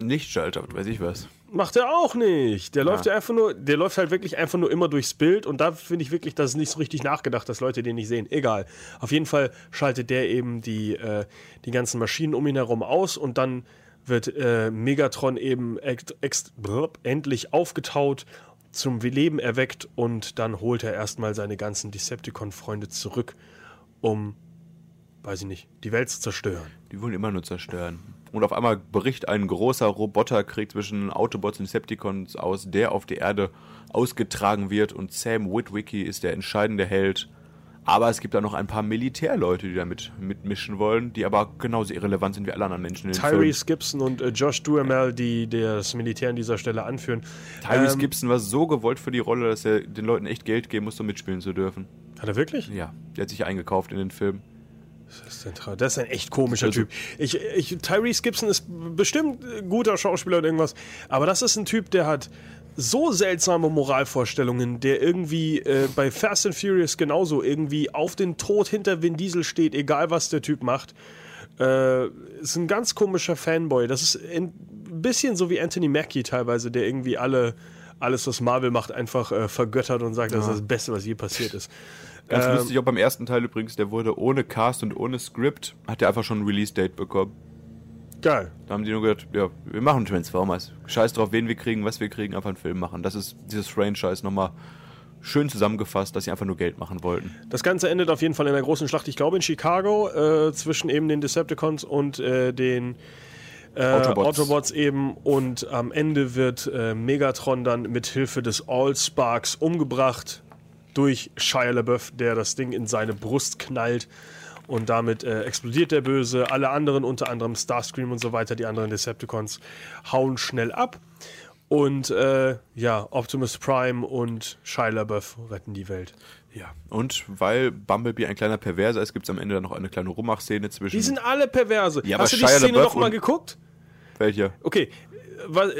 Lichtschalter und weiß ich was. Macht er auch nicht. Der läuft ja einfach nur, der läuft halt wirklich einfach nur immer durchs Bild und da finde ich wirklich, das ist nicht so richtig nachgedacht, dass Leute den nicht sehen. Egal. Auf jeden Fall schaltet der eben die, äh, die ganzen Maschinen um ihn herum aus und dann wird äh, Megatron eben blub, endlich aufgetaut, zum Leben erweckt und dann holt er erstmal seine ganzen Decepticon-Freunde zurück, um weiß ich nicht, die Welt zu zerstören. Die wollen immer nur zerstören. Und auf einmal bricht ein großer Roboterkrieg zwischen Autobots und Decepticons aus, der auf die Erde ausgetragen wird und Sam Witwicky ist der entscheidende Held. Aber es gibt da noch ein paar Militärleute, die da mit, mitmischen wollen, die aber genauso irrelevant sind wie alle anderen Menschen in. Tyrese Gibson und äh, Josh Duhamel, die das Militär an dieser Stelle anführen. Tyrese Ähm, Gibson war so gewollt für die Rolle, dass er den Leuten echt Geld geben musste, um mitspielen zu dürfen. Hat er wirklich? Ja, der hat sich eingekauft in den Film. Das ist, das ist ein echt komischer Also- Typ. Ich, ich, Tyrese Gibson ist bestimmt guter Schauspieler und irgendwas, aber das ist ein Typ, der hat so seltsame Moralvorstellungen, der irgendwie äh, bei Fast and Furious genauso irgendwie auf den Tod hinter Vin Diesel steht, egal was der Typ macht. Äh, ist ein ganz komischer Fanboy. Das ist ein bisschen so wie Anthony Mackie teilweise, der irgendwie alle, alles, was Marvel macht, einfach äh, vergöttert und sagt, das ist das Beste, was je passiert ist. Ganz Ähm, lustig, auch beim ersten Teil übrigens, der wurde ohne Cast und ohne Skript, hat er einfach schon ein Release-Date bekommen. Geil. Da haben die nur gesagt, ja, wir machen Transformers. Scheiß drauf, wen wir kriegen, was wir kriegen, einfach einen Film machen. Das ist dieses Franchise nochmal schön zusammengefasst, dass sie einfach nur Geld machen wollten. Das Ganze endet auf jeden Fall in einer großen Schlacht, ich glaube in Chicago, äh, zwischen eben den Decepticons und äh, den äh, Autobots. Autobots. eben. Und am Ende wird äh, Megatron dann mit Hilfe des All-Sparks umgebracht durch Shia LaBeouf, der das Ding in seine Brust knallt. Und damit äh, explodiert der Böse. Alle anderen, unter anderem Starscream und so weiter, die anderen Decepticons, hauen schnell ab. Und äh, ja, Optimus Prime und Shia LaBeouf retten die Welt. Ja. Und weil Bumblebee ein kleiner Perverser ist, gibt es am Ende dann noch eine kleine Rummach-Szene zwischen. Die sind alle perverse. Ja, Hast du die Shia Szene LaBeouf noch mal und- geguckt? Welcher? Okay, was,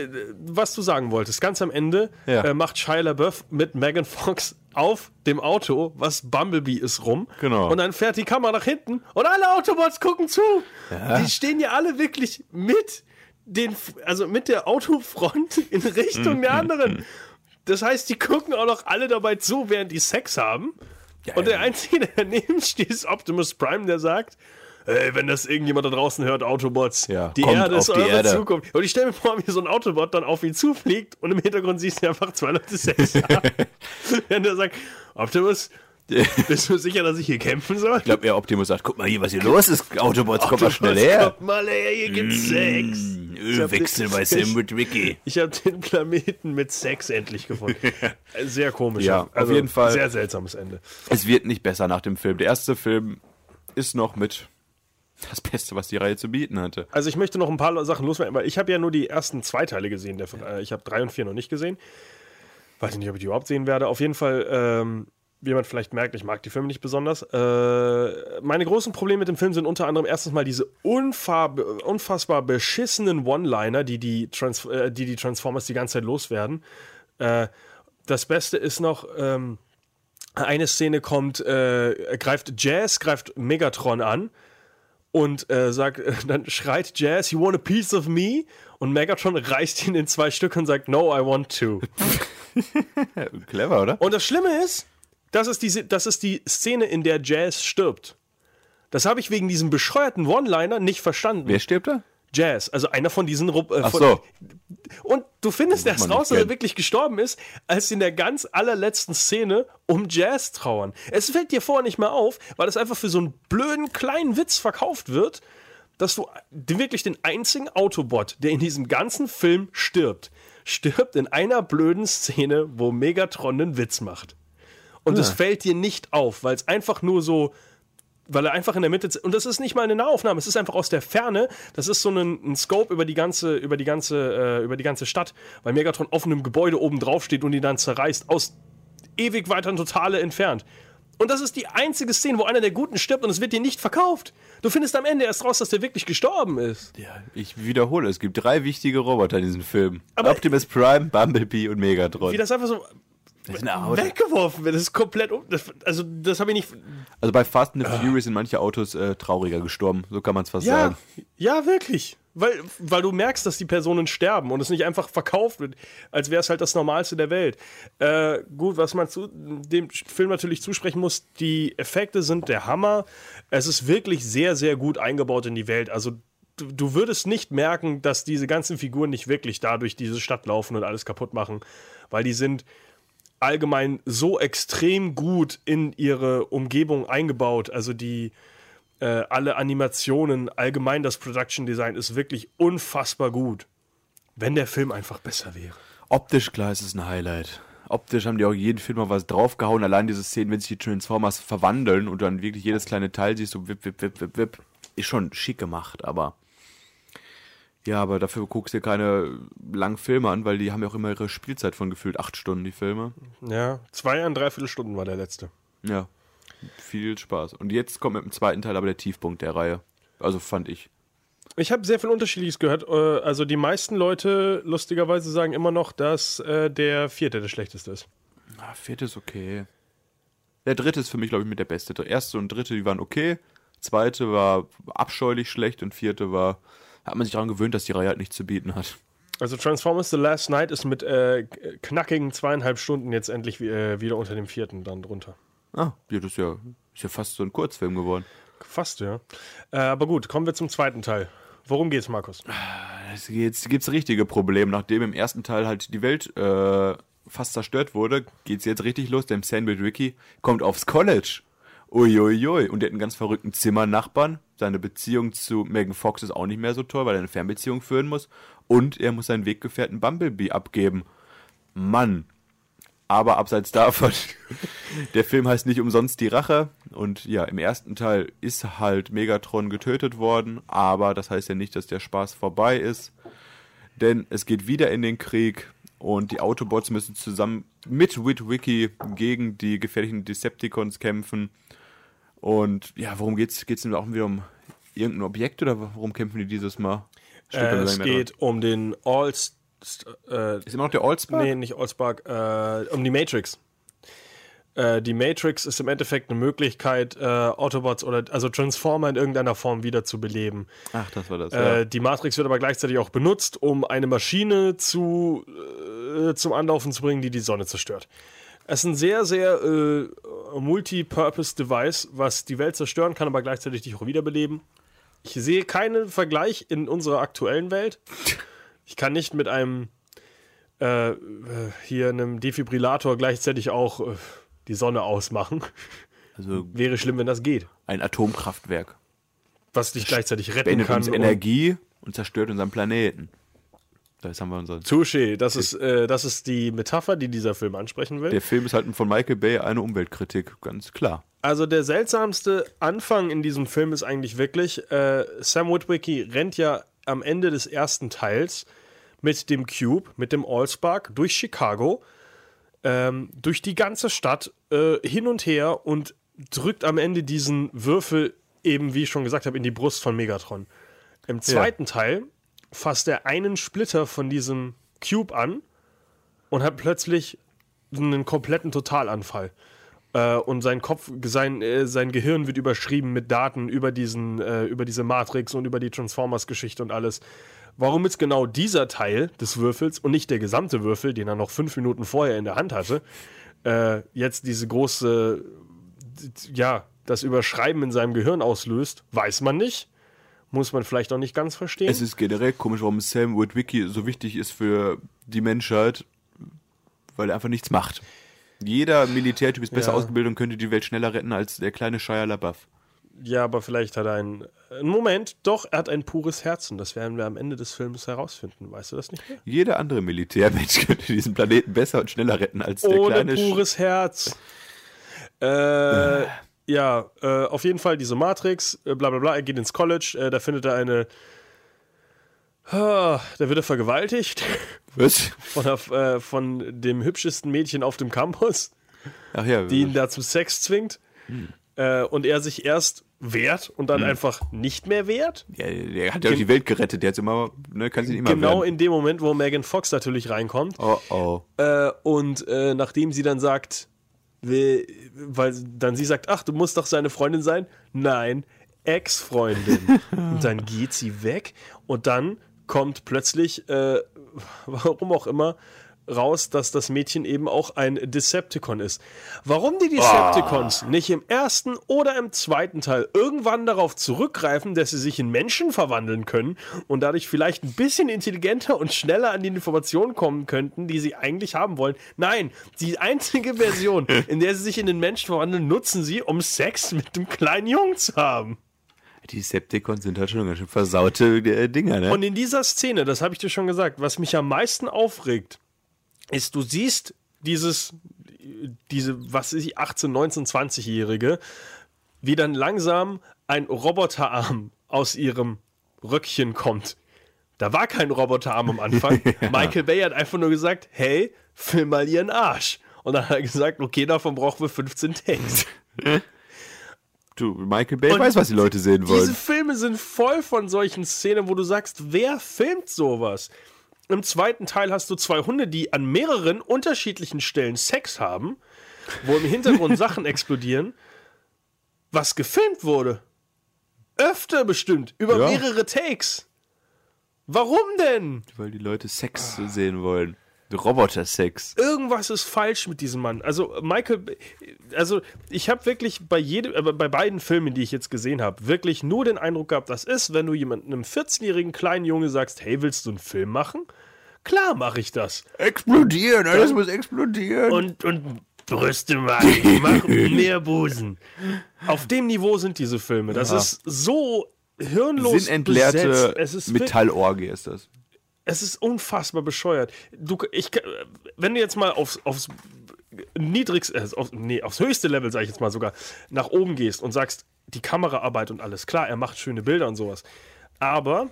was du sagen wolltest, ganz am Ende Ja. äh, macht Shia LaBeouf mit Megan Fox auf dem Auto, was Bumblebee ist, rum. Genau. Und dann fährt die Kamera nach hinten und alle Autobots gucken zu. Die stehen ja alle wirklich mit den, also mit der Autofront in Richtung der anderen. Das heißt, die gucken auch noch alle dabei zu, während die Sex haben. und der Einzige, der daneben steht, ist Optimus Prime, der sagt, Ey, wenn das irgendjemand da draußen hört, Autobots, Ja, die kommt Erde ist auf die eure Erde. Zukunft. Und ich stelle mir vor, wie so ein Autobot dann auf ihn zufliegt und im Hintergrund siehst du einfach zwei Leute Sex [LAUGHS] haben. Wenn der sagt, Optimus, bist du sicher, dass ich hier kämpfen soll? Ich glaube, eher Optimus sagt, guck mal hier, was hier los ist. Autobots, komm mal schnell her. Kommt mal her, hier gibt's Sex. Ich hab Ölwechsel bei Sam Witwicky. Ich habe den Planeten mit Sex endlich gefunden. [LAUGHS] Sehr komisch. Ja, auf jeden Fall. Sehr seltsames Ende. Es wird nicht besser nach dem Film. Der erste Film ist noch mit das Beste, was die Reihe zu bieten hatte. Also ich möchte noch ein paar Sachen loswerden, weil ich habe ja nur die ersten zwei Teile gesehen. Der, äh, ich habe drei und vier noch nicht gesehen. Weiß nicht, ob ich die überhaupt sehen werde. Auf jeden Fall, ähm, wie man vielleicht merkt, ich mag die Filme nicht besonders. Äh, meine großen Probleme mit dem Film sind unter anderem erstens mal diese unfassbar beschissenen One-Liner, die die, Trans äh, die die Transformers die ganze Zeit loswerden. Äh, das Beste ist noch, ähm, eine Szene kommt, äh, greift Jazz, greift Megatron an und äh, sagt, äh, dann schreit Jazz, you want a piece of me? Und Megatron reißt ihn in zwei Stücke und sagt, no, I want to. [LAUGHS] Clever, oder? Und das Schlimme ist, das ist die, das ist die Szene, in der Jazz stirbt. Das habe ich wegen diesem bescheuerten One-Liner nicht verstanden. Wer stirbt da? Jazz, also einer von diesen. Äh, Ach von, so. Und du findest erst raus, dass er wirklich gestorben ist, als sie in der ganz allerletzten Szene um Jazz trauern. Es fällt dir vorher nicht mehr auf, weil es einfach für so einen blöden kleinen Witz verkauft wird, dass du wirklich den einzigen Autobot, der in diesem ganzen Film stirbt, stirbt in einer blöden Szene, wo Megatron einen Witz macht. Und es fällt dir nicht auf, weil es einfach nur so weil er einfach in der Mitte und das ist nicht mal eine Nahaufnahme, es ist einfach aus der Ferne. Das ist so ein, ein Scope über die ganze über die ganze äh, über die ganze Stadt, weil Megatron auf einem Gebäude oben drauf steht und ihn dann zerreißt aus ewig weiteren Totale entfernt. Und das ist die einzige Szene, wo einer der Guten stirbt und es wird dir nicht verkauft. Du findest am Ende erst raus, dass der wirklich gestorben ist. Ja, ich wiederhole, es gibt drei wichtige Roboter in diesem Film. Aber- Optimus Prime, Bumblebee und Megatron. Wie das einfach so Weggeworfen wird. Das ist komplett. um- Das, also, das habe ich nicht. Also bei Fast and the Furious sind manche Autos äh, trauriger gestorben, so kann man es fast Ja, sagen. ja, wirklich. Weil, weil du merkst, dass die Personen sterben und es nicht einfach verkauft wird, als wäre es halt das Normalste der Welt. Äh, gut, was man zu dem Film natürlich zusprechen muss, die Effekte sind der Hammer. Es ist wirklich sehr, sehr gut eingebaut in die Welt. Also du, du würdest nicht merken, dass diese ganzen Figuren nicht wirklich da durch diese Stadt laufen und alles kaputt machen, weil die sind allgemein so extrem gut in ihre Umgebung eingebaut. Also die Äh, alle Animationen, allgemein das Production Design ist wirklich unfassbar gut. Wenn der Film einfach besser wäre. Optisch, klar, ist es ein Highlight. Optisch haben die auch jeden Film mal was draufgehauen. Allein diese Szenen, wenn sich die Transformers verwandeln und dann wirklich jedes kleine Teil siehst, so wip, wip, wip, wip, wip, ist schon schick gemacht, aber. Ja, aber dafür guckst du dir keine langen Filme an, weil die haben ja auch immer ihre Spielzeit von gefühlt acht Stunden, die Filme. Ja, zwei an dreiviertel Stunden war der letzte. Ja, viel Spaß. Und jetzt kommt mit dem zweiten Teil aber der Tiefpunkt der Reihe. Also fand ich. Ich habe sehr viel Unterschiedliches gehört. Äh, Also die meisten Leute lustigerweise sagen immer noch, dass äh, der vierte der schlechteste ist. Ah, vierte ist okay. Der dritte ist für mich, glaube ich, mit der beste. Der erste und dritte, die waren okay. Zweite war abscheulich schlecht und vierte war, hat man sich daran gewöhnt, dass die Reihe halt nichts zu bieten hat. Also Transformers The Last Night ist mit äh, knackigen zweieinhalb Stunden jetzt endlich äh, wieder unter dem vierten dann drunter. Ah, ja, das ist ja, ist ja fast so ein Kurzfilm geworden. Fast, ja. Äh, aber gut, kommen wir zum zweiten Teil. Worum geht's, Markus? Es jetzt gibt's richtige Probleme. Nachdem im ersten Teil halt die Welt äh, fast zerstört wurde, geht's jetzt richtig los. Denn Sandwich Ricky kommt aufs College. Uiuiui. Und der hat einen ganz verrückten Zimmernachbarn. Seine Beziehung zu Megan Fox ist auch nicht mehr so toll, weil er eine Fernbeziehung führen muss. Und er muss seinen Weggefährten Bumblebee abgeben. Mann. Aber abseits davon, [LAUGHS] der Film heißt nicht umsonst Die Rache. Und ja, im ersten Teil ist halt Megatron getötet worden. Aber das heißt ja nicht, dass der Spaß vorbei ist. Denn es geht wieder in den Krieg. Und die Autobots müssen zusammen mit Witwicky gegen die gefährlichen Decepticons kämpfen. Und ja, worum geht's? Geht's denn auch wieder um irgendein Objekt oder worum kämpfen die dieses Mal? Äh, nicht es mehr dran. geht um den All... Äh, Ist immer noch der Allspark? nee, nicht Allspark, äh, um die Matrix. Äh, die Matrix ist im Endeffekt eine Möglichkeit, äh, Autobots oder also Transformer in irgendeiner Form wieder zu beleben. Ach, das war das. Äh, ja. Die Matrix wird aber gleichzeitig auch benutzt, um eine Maschine zu, äh, zum Anlaufen zu bringen, die die Sonne zerstört. Es ist ein sehr, sehr äh, Multi-Purpose-Device, was die Welt zerstören kann, aber gleichzeitig dich auch wiederbeleben. Ich sehe keinen Vergleich in unserer aktuellen Welt. Ich kann nicht mit einem äh, äh, hier einem Defibrillator gleichzeitig auch äh, die Sonne ausmachen. Also Wäre schlimm, wenn das geht. ein Atomkraftwerk. Was dich gleichzeitig retten kann. uns Energie und zerstört unseren Planeten. Das haben wir unseren. Touché, das ist, äh, das ist die Metapher, die dieser Film ansprechen will. Der Film ist halt von Michael Bay eine Umweltkritik, ganz klar. Also der seltsamste Anfang in diesem Film ist eigentlich wirklich, äh, Sam Witwicky rennt ja am Ende des ersten Teils mit dem Cube, mit dem Allspark durch Chicago, ähm, durch die ganze Stadt äh, hin und her und drückt am Ende diesen Würfel eben, wie ich schon gesagt habe, in die Brust von Megatron. Im zweiten Teil fasst er einen Splitter von diesem Cube an und hat plötzlich einen kompletten Totalanfall. Äh, und sein Kopf, sein, äh, sein Gehirn wird überschrieben mit Daten über diesen, äh, über diese Matrix und über die Transformers-Geschichte und alles. Warum jetzt genau dieser Teil des Würfels und nicht der gesamte Würfel, den er noch fünf Minuten vorher in der Hand hatte, äh, jetzt diese große, ja, das Überschreiben in seinem Gehirn auslöst, weiß man nicht. Muss man vielleicht auch nicht ganz verstehen. Es ist generell komisch, warum Sam Witwicky so wichtig ist für die Menschheit, weil er einfach nichts macht. Jeder Militärtyp ist besser Ja. ausgebildet und könnte die Welt schneller retten als der kleine Shia LaBeouf. ja, aber vielleicht hat er ein. Einen Moment, doch, er hat ein pures Herzen. Das werden wir am Ende des Films herausfinden. Weißt du das nicht mehr? Jeder andere Militärmensch [LAUGHS] könnte diesen Planeten besser und schneller retten als der Ohne kleine Sch- pures Herz. Äh, ja, äh, auf jeden Fall diese Matrix, äh, bla bla bla. Er geht ins College, äh, da findet er eine. Ah, da wird er vergewaltigt [LAUGHS] Was? von, der, äh, von dem hübschesten Mädchen auf dem Campus, Ach ja, die ihn da zum Sex zwingt. Äh, und er sich erst wehrt und dann einfach nicht mehr wehrt. ja, der hat ja auch die Welt gerettet, der hat immer, ne, kann sich nicht immer Genau wehren. in dem Moment, wo Megan Fox natürlich reinkommt. Oh oh. Äh, und nachdem sie dann sagt, weil dann sie sagt, ach, du musst doch seine Freundin sein. Nein, Ex-Freundin. und dann geht sie weg und dann kommt plötzlich, äh, warum auch immer, raus, dass das Mädchen eben auch ein Decepticon ist. Warum die Decepticons nicht im ersten oder im zweiten Teil irgendwann darauf zurückgreifen, dass sie sich in Menschen verwandeln können und dadurch vielleicht ein bisschen intelligenter und schneller an die Informationen kommen könnten, die sie eigentlich haben wollen. Nein, die einzige Version, [LAUGHS] in der sie sich in den Menschen verwandeln, nutzen sie, um Sex mit dem kleinen Jungen zu haben. Die Decepticons sind halt schon ganz schön versaute äh, Dinger, ne? Und in dieser Szene, das habe ich dir schon gesagt, was mich am meisten aufregt, ist, du siehst dieses, diese, was ist ich, 18, 19, 20-Jährige, wie dann langsam ein Roboterarm aus ihrem Röckchen kommt. Da war kein Roboterarm am Anfang. [LAUGHS] Michael Bay hat einfach nur gesagt, hey, film mal ihren Arsch. Und dann hat er gesagt, okay, davon brauchen wir 15 Takes. [LAUGHS] du, Michael Bay Und weiß, was die Leute sehen wollen. Diese Filme sind voll von solchen Szenen, wo du sagst, wer filmt sowas? Im zweiten Teil hast du zwei Hunde, die an mehreren unterschiedlichen Stellen Sex haben, wo im Hintergrund [LAUGHS] Sachen explodieren, was gefilmt wurde. Öfter bestimmt, über Ja. mehrere Takes. Warum denn? Weil die Leute Sex sehen wollen. Roboter-Sex. Irgendwas ist falsch mit diesem Mann. Also Michael, also ich habe wirklich bei jedem, äh, bei beiden Filmen, die ich jetzt gesehen habe, wirklich nur den Eindruck gehabt, das ist, wenn du jemandem einem 14-jährigen kleinen Junge sagst, hey, willst du einen Film machen? Klar mache ich das. Explodieren, alles muss explodieren. Und, und Brüste machen, ich mach [LAUGHS] mehr Busen. Auf dem Niveau sind diese Filme. Das ist so hirnlos Sinnentleerte besetzt. Es ist wirklich- Metallorgie ist das. Es ist unfassbar bescheuert. Du, ich, wenn du jetzt mal aufs, aufs niedrigste, äh, auf, nee, aufs höchste Level, sag ich jetzt mal sogar, nach oben gehst und sagst, die Kameraarbeit und alles, klar, er macht schöne Bilder und sowas. Aber,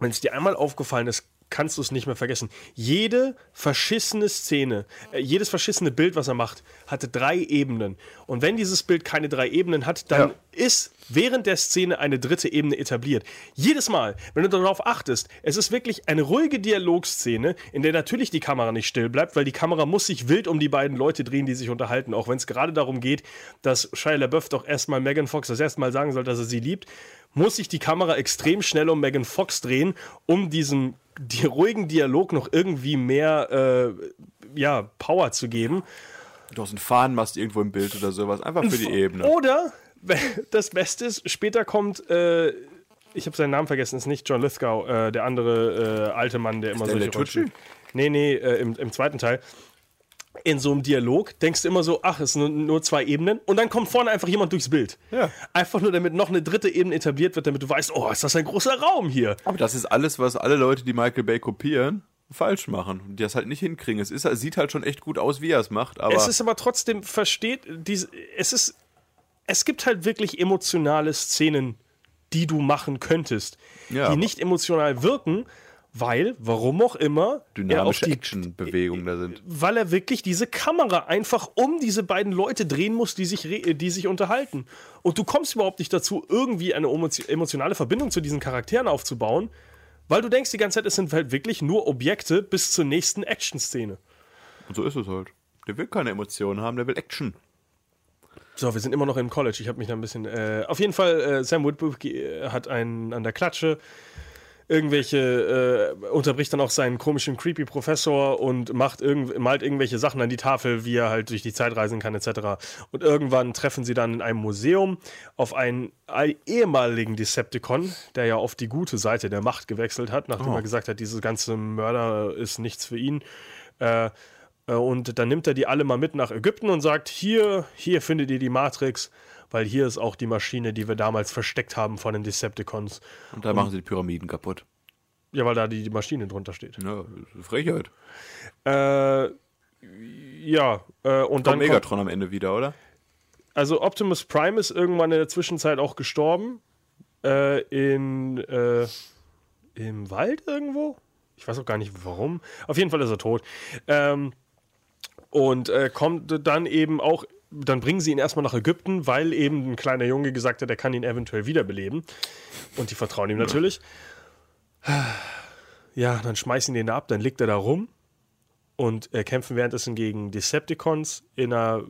wenn es dir einmal aufgefallen ist, kannst du es nicht mehr vergessen. Jede verschissene Szene, äh, jedes verschissene Bild, was er macht, hatte drei Ebenen. Und wenn dieses Bild keine drei Ebenen hat, dann Ja. ist während der Szene eine dritte Ebene etabliert. Jedes Mal, wenn du darauf achtest, es ist wirklich eine ruhige Dialogszene, in der natürlich die Kamera nicht still bleibt, weil die Kamera muss sich wild um die beiden Leute drehen, die sich unterhalten, auch wenn es gerade darum geht, dass Shia LaBeouf doch erstmal Megan Fox das erste Mal sagen soll, dass er sie liebt, muss sich die Kamera extrem schnell um Megan Fox drehen, um diesem die ruhigen Dialog noch irgendwie mehr äh, ja, Power zu geben. Du hast einen Fahnenmast irgendwo im Bild oder sowas. Einfach für die Ebene. Oder [LAUGHS] das Beste ist, später kommt, äh, ich habe seinen Namen vergessen, ist nicht John Lithgow, äh, der andere äh, alte Mann, der immer der solche der. Nee, nee, äh, im, im zweiten Teil. In so einem Dialog denkst du immer so, ach, es sind nur, nur zwei Ebenen. Und dann kommt vorne einfach jemand durchs Bild. Ja. Einfach nur, damit noch eine dritte Ebene etabliert wird, damit du weißt, oh, ist das ein großer Raum hier. Aber das ist alles, was alle Leute, die Michael Bay kopieren, falsch machen. Und die das halt nicht hinkriegen. Es, ist, es sieht halt schon echt gut aus, wie er es macht. Aber Es ist aber trotzdem, versteht, diese, es ist, es gibt halt wirklich emotionale Szenen, die du machen könntest, Ja, die nicht emotional wirken, weil, warum auch immer, er dynamische die, Actionbewegungen da sind. weil er wirklich diese Kamera einfach um diese beiden Leute drehen muss, die sich, die sich unterhalten. Und du kommst überhaupt nicht dazu, irgendwie eine emotio- emotionale Verbindung zu diesen Charakteren aufzubauen, weil du denkst die ganze Zeit, es sind halt wirklich nur Objekte bis zur nächsten Action-Szene. Und so ist es halt. Der will keine Emotionen haben, der will Action. So, wir sind immer noch im College. Ich habe mich da ein bisschen. Äh, auf jeden Fall, äh, Sam Woodbury äh, hat einen an der Klatsche. Irgendwelche, äh, unterbricht dann auch seinen komischen, creepy Professor und macht irgend, malt irgendwelche Sachen an die Tafel, wie er halt durch die Zeit reisen kann, etc. Und irgendwann treffen sie dann in einem Museum auf einen ei- ehemaligen Decepticon, der ja auf die gute Seite der Macht gewechselt hat, nachdem er gesagt hat, dieses ganze Mörder ist nichts für ihn. Äh, äh, Und dann nimmt er die alle mal mit nach Ägypten und sagt: Hier, hier findet ihr die Matrix, weil hier ist auch die Maschine, die wir damals versteckt haben von den Decepticons. Und da machen sie die Pyramiden kaputt. Ja, weil da die, die Maschine drunter steht. Ja, Frechheit. Äh, ja, äh, und Kommt dann. Kommt, Megatron am Ende wieder, oder? also Optimus Prime ist irgendwann in der Zwischenzeit auch gestorben. Äh, in. Äh, Im Wald irgendwo? Ich weiß auch gar nicht warum. Auf jeden Fall ist er tot. Ähm, und äh, kommt dann eben auch, dann bringen sie ihn erstmal nach Ägypten, weil eben ein kleiner Junge gesagt hat, er kann ihn eventuell wiederbeleben. Und die vertrauen ihm natürlich. Ja, dann schmeißen die ihn da ab, dann liegt er da rum und äh, kämpfen währenddessen gegen Decepticons in einer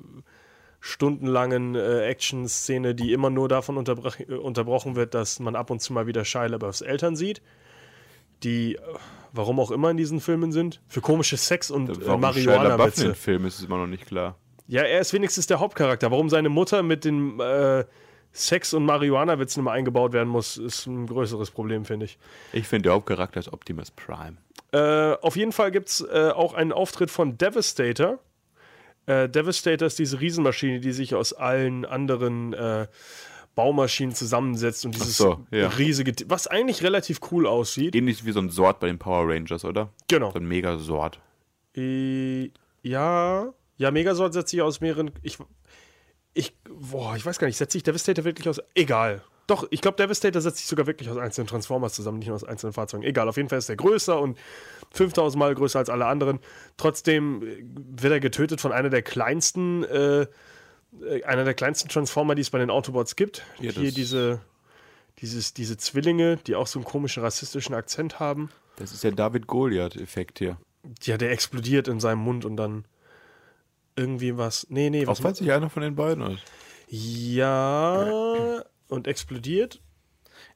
stundenlangen äh, Action-Szene, die immer nur davon äh, unterbrochen wird, dass man ab und zu mal wieder Shia LaBeoufs Eltern sieht, die, äh, warum auch immer in diesen Filmen sind, für komische Sex- und äh, Warum Shia LaBeouf in Marihuana-Witze. den Film ist, ist immer noch nicht klar. Ja, er ist wenigstens der Hauptcharakter. Warum seine Mutter mit den äh, Sex- und Marihuana-Witzen immer eingebaut werden muss, ist ein größeres Problem, finde ich. Ich finde, der Hauptcharakter ist Optimus Prime. Äh, auf jeden Fall gibt es äh, auch einen Auftritt von Devastator. Äh, Devastator ist diese Riesenmaschine, die sich aus allen anderen äh, Baumaschinen zusammensetzt und dieses so, ja. riesige, was eigentlich relativ cool aussieht. Ähnlich wie so ein Sort bei den Power Rangers, oder? Genau. So ein Megasort. Äh, ja, ja, Megazord setzt sich aus mehreren. Ich, ich, boah, ich weiß gar nicht, setzt sich Devastator wirklich aus. Egal. Doch, ich glaube, Devastator setzt sich sogar wirklich aus einzelnen Transformers zusammen, nicht nur aus einzelnen Fahrzeugen. Egal, auf jeden Fall ist er größer und 5000 Mal größer als alle anderen. Trotzdem äh, wird er getötet von einer der kleinsten, äh, äh, einer der kleinsten Transformer, die es bei den Autobots gibt. Ja, Hier diese, dieses, diese Zwillinge, die auch so einen komischen rassistischen Akzent haben. Das ist der David-Goliath-Effekt hier. Ja, der explodiert in seinem Mund und dann irgendwie was. Nee, nee, was falls sich einer von den beiden ist. Ja, und explodiert.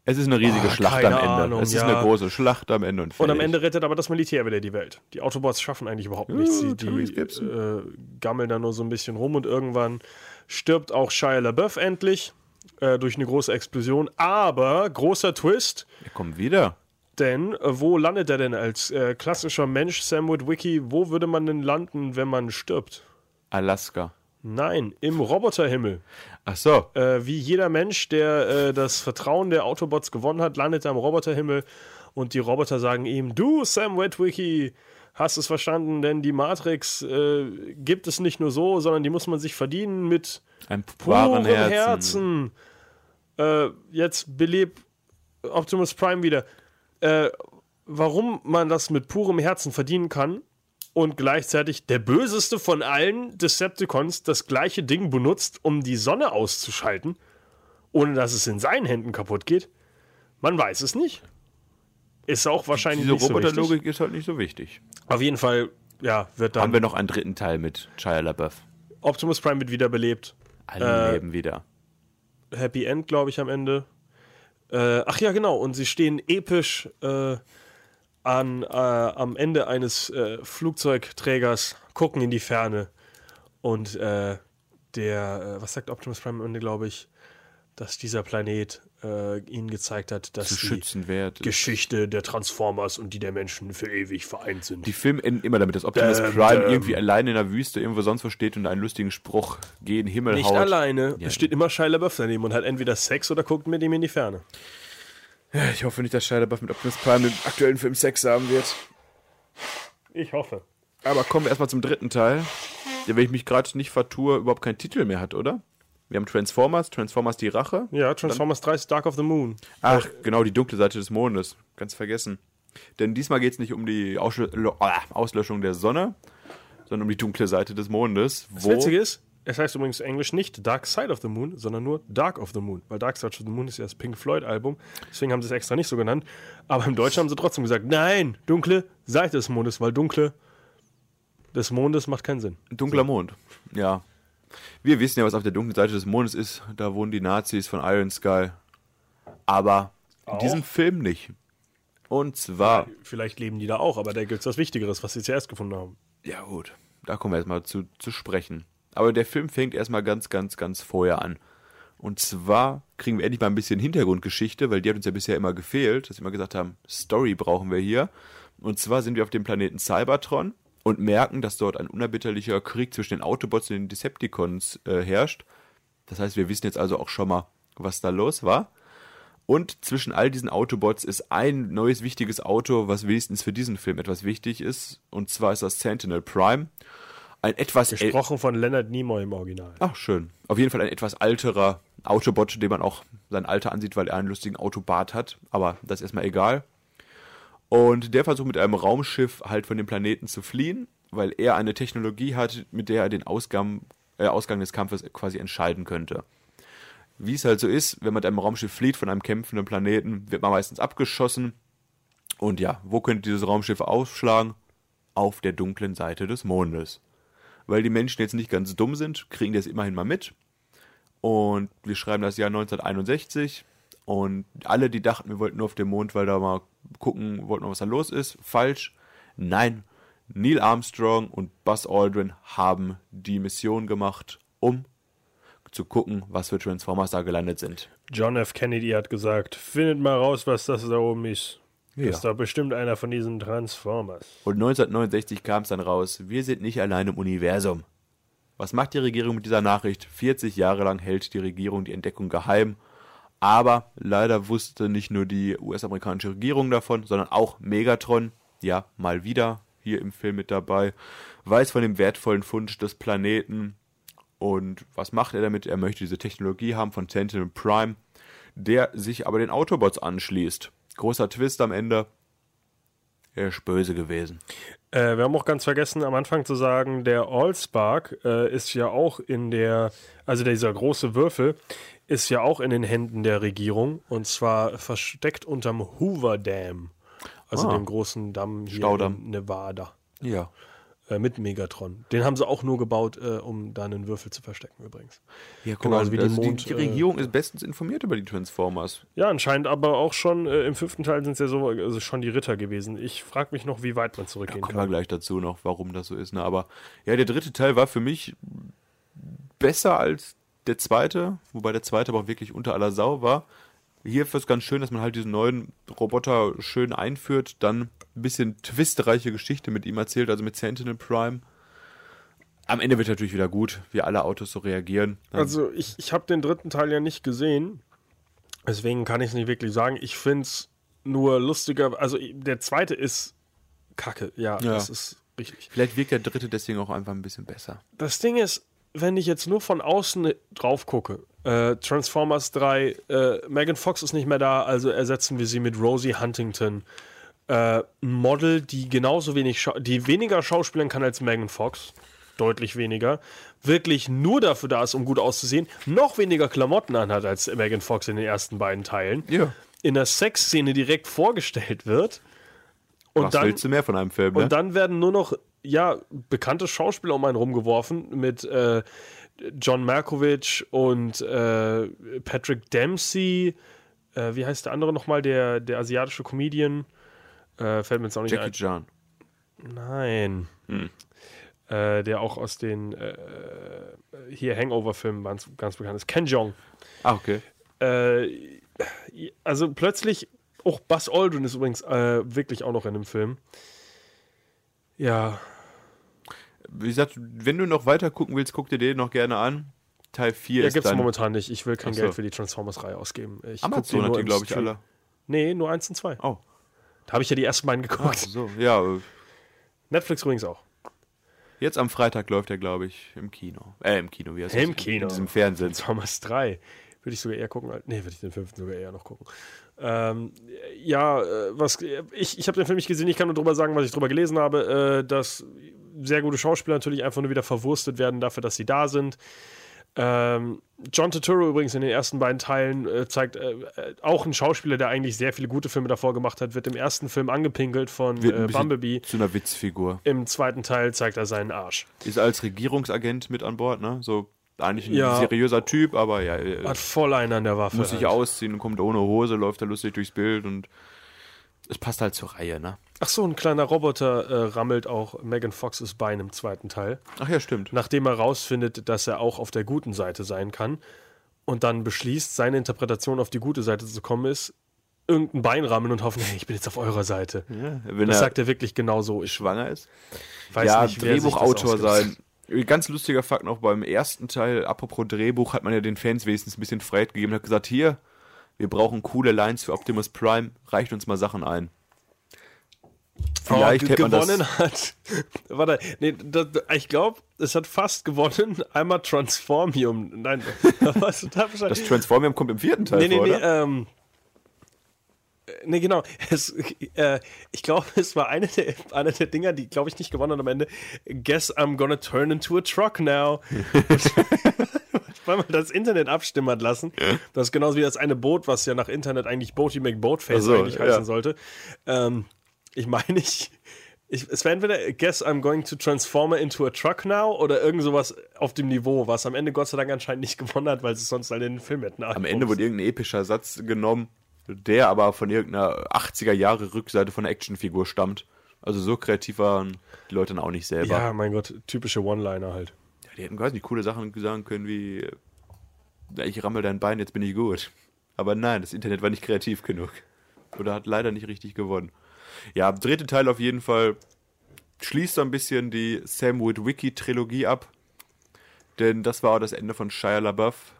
Es ist eine riesige Ah, Schlacht am Ende. Ahnung, es ist ja. eine große Schlacht am Ende. Und, Und am fertig. Ende rettet aber das Militär wieder die Welt. Die Autobots schaffen eigentlich überhaupt nichts. Ja, die Gibson. äh, gammeln da nur so ein bisschen rum und irgendwann stirbt auch Shia LaBeouf endlich äh, durch eine große Explosion. Aber großer Twist, Er kommt wieder. denn äh, wo landet er denn als äh, klassischer Mensch, Sam Witwicky? Wo würde man denn landen, wenn man stirbt? Alaska. Nein, im Roboterhimmel. Ach so. Äh, wie jeder Mensch, der äh, das Vertrauen der Autobots gewonnen hat, landet er am Roboterhimmel und die Roboter sagen ihm: Du, Sam Witwicky, hast es verstanden, denn die Matrix äh, gibt es nicht nur so, sondern die muss man sich verdienen mit Ein purem Herzen. Herzen. Äh, jetzt belebt Optimus Prime wieder. Äh, warum man das mit purem Herzen verdienen kann und gleichzeitig der böseste von allen Decepticons das gleiche Ding benutzt, um die Sonne auszuschalten, ohne dass es in seinen Händen kaputt geht, man weiß es nicht. Ist auch wahrscheinlich Diese nicht so wichtig. Roboterlogik ist halt nicht so wichtig. Auf jeden Fall, ja, wird Haben dann wir noch einen dritten Teil mit Shia LaBeouf. Optimus Prime wird wiederbelebt. Alle Äh, leben wieder. Happy End, glaube ich, am Ende. Äh, ach ja, genau. Und sie stehen episch äh, an, äh, am Ende eines äh, Flugzeugträgers, gucken in die Ferne. Und äh, der, äh, was sagt Optimus Prime am Ende, glaube ich, dass dieser Planet äh, ihnen gezeigt hat, dass die. Geschichte der Transformers und die der Menschen für ewig vereint sind. Die Filme enden immer damit, dass Optimus Däm, Prime däm. irgendwie alleine in der Wüste irgendwo sonst wo steht und einen lustigen Spruch gegen Himmel Nicht haut. alleine. Ja. Es steht immer Shia LaBeouf daneben und hat entweder Sex oder guckt mit ihm in die Ferne. Ich hoffe nicht, dass Shia LaBeouf mit Optimus Prime im aktuellen Film Sex haben wird. Ich hoffe. Aber kommen wir erstmal zum dritten Teil, der, wenn ich mich gerade nicht vertue, überhaupt keinen Titel mehr hat, oder? Wir haben Transformers, Transformers die Rache. Ja, Transformers 3 ist Dark of the Moon. Ach, genau, die dunkle Seite des Mondes. Ganz vergessen. Denn diesmal geht es nicht um die ah, Auslöschung der Sonne, sondern um die dunkle Seite des Mondes. Das Witzige ist, es heißt übrigens Englisch nicht Dark Side of the Moon, sondern nur Dark of the Moon. Weil Dark Side of the Moon ist ja das Pink Floyd-Album. Deswegen haben sie es extra nicht so genannt. Aber im Deutschen haben sie trotzdem gesagt, nein, dunkle Seite des Mondes, weil dunkle des Mondes macht keinen Sinn. Dunkler Mond. Ja. Wir wissen ja, was auf der dunklen Seite des Mondes ist. Da wohnen die Nazis von Iron Sky. Aber in Auch? diesem Film nicht. Und zwar. Vielleicht leben die da auch, aber da gibt es was Wichtigeres, was sie zuerst gefunden haben. Ja, gut. Da kommen wir erstmal zu, zu sprechen. Aber der Film fängt erstmal ganz, ganz, ganz vorher an. Und zwar kriegen wir endlich mal ein bisschen Hintergrundgeschichte, weil die hat uns ja bisher immer gefehlt, dass wir immer gesagt haben, Story brauchen wir hier. Und zwar sind wir auf dem Planeten Cybertron und merken, dass dort ein unerbitterlicher Krieg zwischen den Autobots und den Decepticons äh, herrscht. Das heißt, wir wissen jetzt also auch schon mal, was da los war. Und zwischen all diesen Autobots ist ein neues wichtiges Auto, was wenigstens für diesen Film etwas wichtig ist. Und zwar ist das Sentinel Prime. Ein etwas Gesprochen von Leonard Nimoy im Original. Ach, schön. Auf jeden Fall ein etwas alterer Autobot, dem man auch sein Alter ansieht, weil er einen lustigen Autobart hat. Aber das ist erstmal egal. Und der versucht mit einem Raumschiff halt von dem Planeten zu fliehen, weil er eine Technologie hat, mit der er den Ausgang, äh, Ausgang des Kampfes quasi entscheiden könnte. Wie es halt so ist, wenn man mit einem Raumschiff flieht von einem kämpfenden Planeten, wird man meistens abgeschossen. Und ja, wo könnte dieses Raumschiff ausschlagen? Auf der dunklen Seite des Mondes. Weil die Menschen jetzt nicht ganz dumm sind, kriegen die es immerhin mal mit. Und wir schreiben das Jahr 1961. Und alle, die dachten, wir wollten nur auf den Mond, weil da mal gucken wollten, was da los ist, falsch. Nein, Neil Armstrong und Buzz Aldrin haben die Mission gemacht, um zu gucken, was für Transformers da gelandet sind. John F. Kennedy hat gesagt, findet mal raus, was das da oben ist. Ja. Das ist doch bestimmt einer von diesen Transformers. Und 1969 kam es dann raus, wir sind nicht allein im Universum. Was macht die Regierung mit dieser Nachricht? 40 Jahre lang hält die Regierung die Entdeckung geheim Aber leider wusste nicht nur die US-amerikanische Regierung davon, sondern auch Megatron, ja, mal wieder hier im Film mit dabei, weiß von dem wertvollen Fund des Planeten. Und was macht er damit? Er möchte diese Technologie haben von Sentinel Prime, der sich aber den Autobots anschließt. Großer Twist am Ende. Er ist böse gewesen. Äh, wir haben auch ganz vergessen, am Anfang zu sagen, der Allspark äh, ist ja auch in der, also dieser große Würfel, ist ja auch in den Händen der Regierung und zwar versteckt unterm Hoover Dam, also Ah. dem großen Damm hier Staudamm. in Nevada. Ja. Äh, mit Megatron. Den haben sie auch nur gebaut, äh, um da einen Würfel zu verstecken übrigens. Ja, guck Genauso mal, wie die also die, Mond, die äh, Regierung ist bestens informiert über die Transformers. Ja, anscheinend aber auch schon äh, im fünften Teil sind es ja so also schon die Ritter gewesen. Ich frage mich noch, wie weit man zurückgehen Kommen wir kann. gleich dazu noch, warum das so ist. Ne? Aber ja, der dritte Teil war für mich besser als der zweite, wobei der zweite aber auch wirklich unter aller Sau war. Hier ist es ganz schön, dass man halt diesen neuen Roboter schön einführt, dann ein bisschen twistreiche Geschichte mit ihm erzählt, also mit Sentinel Prime. Am Ende wird natürlich wieder gut, wie alle Autos so reagieren. Dann- Also ich, ich habe den dritten Teil ja nicht gesehen. Deswegen kann ich es nicht wirklich sagen. Ich finde es nur lustiger. Also der zweite ist kacke. Ja, Ja. das ist richtig. Vielleicht wirkt der dritte deswegen auch einfach ein bisschen besser. Das Ding ist, wenn ich jetzt nur von außen drauf gucke, äh, Transformers 3, äh, Megan Fox ist nicht mehr da, also ersetzen wir sie mit Rosie Huntington. Äh, ein Model, die genauso wenig, Schau die weniger schauspielern kann als Megan Fox, deutlich weniger, wirklich nur dafür da ist, um gut auszusehen, noch weniger Klamotten anhat als Megan Fox in den ersten beiden Teilen, Ja. in der Sexszene direkt vorgestellt wird. Und Was dann, willst du mehr von einem Film, ne? und dann werden nur noch, ja, bekannte Schauspieler um einen rumgeworfen mit äh, John Malkovich und äh, Patrick Dempsey. Äh, wie heißt der andere nochmal? Der, der asiatische Comedian. Äh, fällt mir jetzt auch nicht Jackie Chan. ein. Nein. Äh, der auch aus den äh, hier Hangover-Filmen ganz, ganz bekannt ist. Ken Jeong. Ah, okay. Äh, also plötzlich, auch Buzz Aldrin ist übrigens äh, wirklich auch noch in dem Film. Ja, Wie gesagt, wenn du noch weiter gucken willst, guck dir den noch gerne an. Teil 4 ja ist gibt's dann momentan nicht. Ich will kein Ach so. Geld für die Transformers-Reihe ausgeben. Ich Amazon nur hat die, glaube ich, alle. Nee, nur eins und zwei. Oh, Da habe ich ja die ersten beiden ach geguckt. so. Ja, Netflix übrigens auch. jetzt am Freitag läuft er, glaube ich, im Kino. Äh, im Kino, wie heißt Im das? Kino. In diesem Fernsehen. Transformers 3. Würde ich sogar eher gucken. Nee, würde ich den fünften sogar eher noch gucken. Ähm, ja, äh, was ich, ich habe den Film nicht gesehen, ich kann nur drüber sagen, was ich drüber gelesen habe, äh, dass sehr gute Schauspieler natürlich einfach nur wieder verwurstet werden dafür, dass sie da sind. Ähm, John Turturro übrigens in den ersten beiden Teilen äh, zeigt äh, äh, auch ein Schauspieler, der eigentlich sehr viele gute Filme davor gemacht hat, wird im ersten Film angepinkelt von äh, Bumblebee. zu einer Witzfigur. Im zweiten Teil zeigt er seinen Arsch. Ist als Regierungsagent mit an Bord, ne? So eigentlich ein Ja. seriöser Typ, aber ja, äh, Hat voll einen an der Waffe. muss sich halt. ausziehen und kommt ohne Hose, läuft da lustig durchs Bild und es passt halt zur Reihe, ne? Ach so, ein kleiner Roboter äh, rammelt auch Megan Foxes Bein im zweiten Teil, Ach ja, stimmt. nachdem er rausfindet, dass er auch auf der guten Seite sein kann und dann beschließt, seine Interpretation auf die gute Seite zu kommen ist, irgendein Bein rammeln und hoffen, hey, ich bin jetzt auf eurer Seite. Ja, wenn Das er sagt er wirklich genau so. Ich schwanger ist. weiß ja, nicht, Drehbuchautor sein. Ganz lustiger Fakt noch beim ersten Teil, apropos Drehbuch, hat man ja den Fans wenigstens ein bisschen Freiheit gegeben und hat gesagt, hier, wir brauchen coole Lines für Optimus Prime, reicht uns mal Sachen ein. Vielleicht oh, hätte man gewonnen das, hat. [LAUGHS] Warte, nee, das, ich glaube, es hat fast gewonnen. [LAUGHS] Einmal Transformium. Nein, [LAUGHS] was? Da das Transformium kommt im vierten Teil Nee, nee, vor, nee, oder? ähm. äh, Nee, genau. Es, äh, ich glaube, es war eine der, eine der Dinger, die, glaube ich, nicht gewonnen hat am Ende. Guess I'm gonna turn into a truck now. Weil man das Internet abstimmen hat lassen. Das ist genauso wie das eine Boot, was ja nach Internet eigentlich Boaty McBoatface so, eigentlich ja. heißen sollte. Ähm, ich meine, ich, ich, es wäre entweder Guess I'm going to transform into a truck now oder irgend sowas auf dem Niveau, was am Ende Gott sei Dank anscheinend nicht [LAUGHS] gewonnen hat, weil es sonst alle in den Film hätten. Am Ende wurde irgendein epischer Satz genommen, der aber von irgendeiner 80er Jahre Rückseite von einer Actionfigur stammt. Also so kreativ waren die Leute dann auch nicht selber. Ja, mein Gott, typische One-Liner halt. Die hätten quasi coole Sachen sagen können wie, ich rammel dein Bein, jetzt bin ich gut. Aber nein, das Internet war nicht kreativ genug. Oder hat leider nicht richtig gewonnen. Ja, dritte Teil auf jeden Fall schließt so ein bisschen die Sam Witwicky-Trilogie ab. Denn das war auch das Ende von Shia LaBeouf.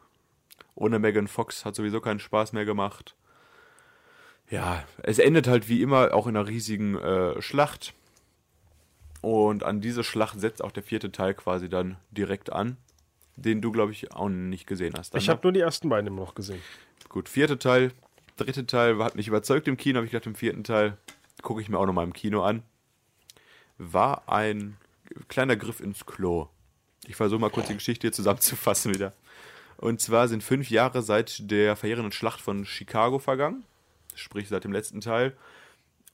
ohne Megan Fox hat sowieso keinen Spaß mehr gemacht. Ja, es endet halt wie immer auch in einer riesigen äh, Schlacht. Und an diese Schlacht setzt auch der vierte Teil quasi dann direkt an, den du, glaube ich, auch nicht gesehen hast. Dann, Ich ne? habe nur die ersten beiden immer noch gesehen. Gut, vierter Teil. Dritte Teil hat mich überzeugt im Kino, habe ich gedacht, im vierten Teil gucke ich mir auch nochmal im Kino an. War ein kleiner Griff ins Klo. Ich versuche mal kurz die Geschichte hier zusammenzufassen wieder. Und zwar sind fünf Jahre seit der verheerenden Schlacht von Chicago vergangen, sprich seit dem letzten Teil.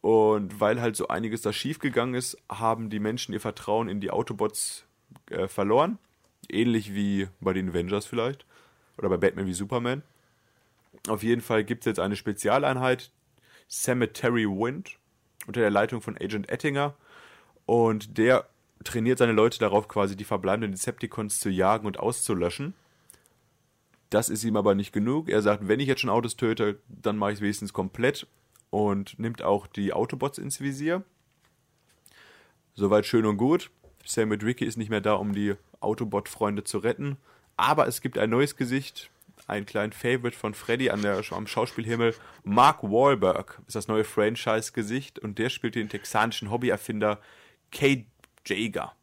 Und weil halt so einiges da schiefgegangen ist, haben die Menschen ihr Vertrauen in die Autobots äh, verloren. Ähnlich wie bei den Avengers vielleicht. Oder bei Batman wie Superman. Auf jeden Fall gibt es jetzt eine Spezialeinheit, Cemetery Wind, unter der Leitung von Agent Ettinger. Und der trainiert seine Leute darauf, quasi die verbleibenden Decepticons zu jagen und auszulöschen. Das ist ihm aber nicht genug. Er sagt, wenn ich jetzt schon Autos töte, dann mache ich es wenigstens komplett und nimmt auch die Autobots ins Visier. Soweit schön und gut. Sam Witwicky ist nicht mehr da, um die Autobot-Freunde zu retten. Aber es gibt ein neues Gesicht, einen kleinen Favorite von Freddy an der, am Schauspielhimmel. Mark Wahlberg ist das neue Franchise-Gesicht und der spielt den texanischen Hobbyerfinder Kate Jaeger.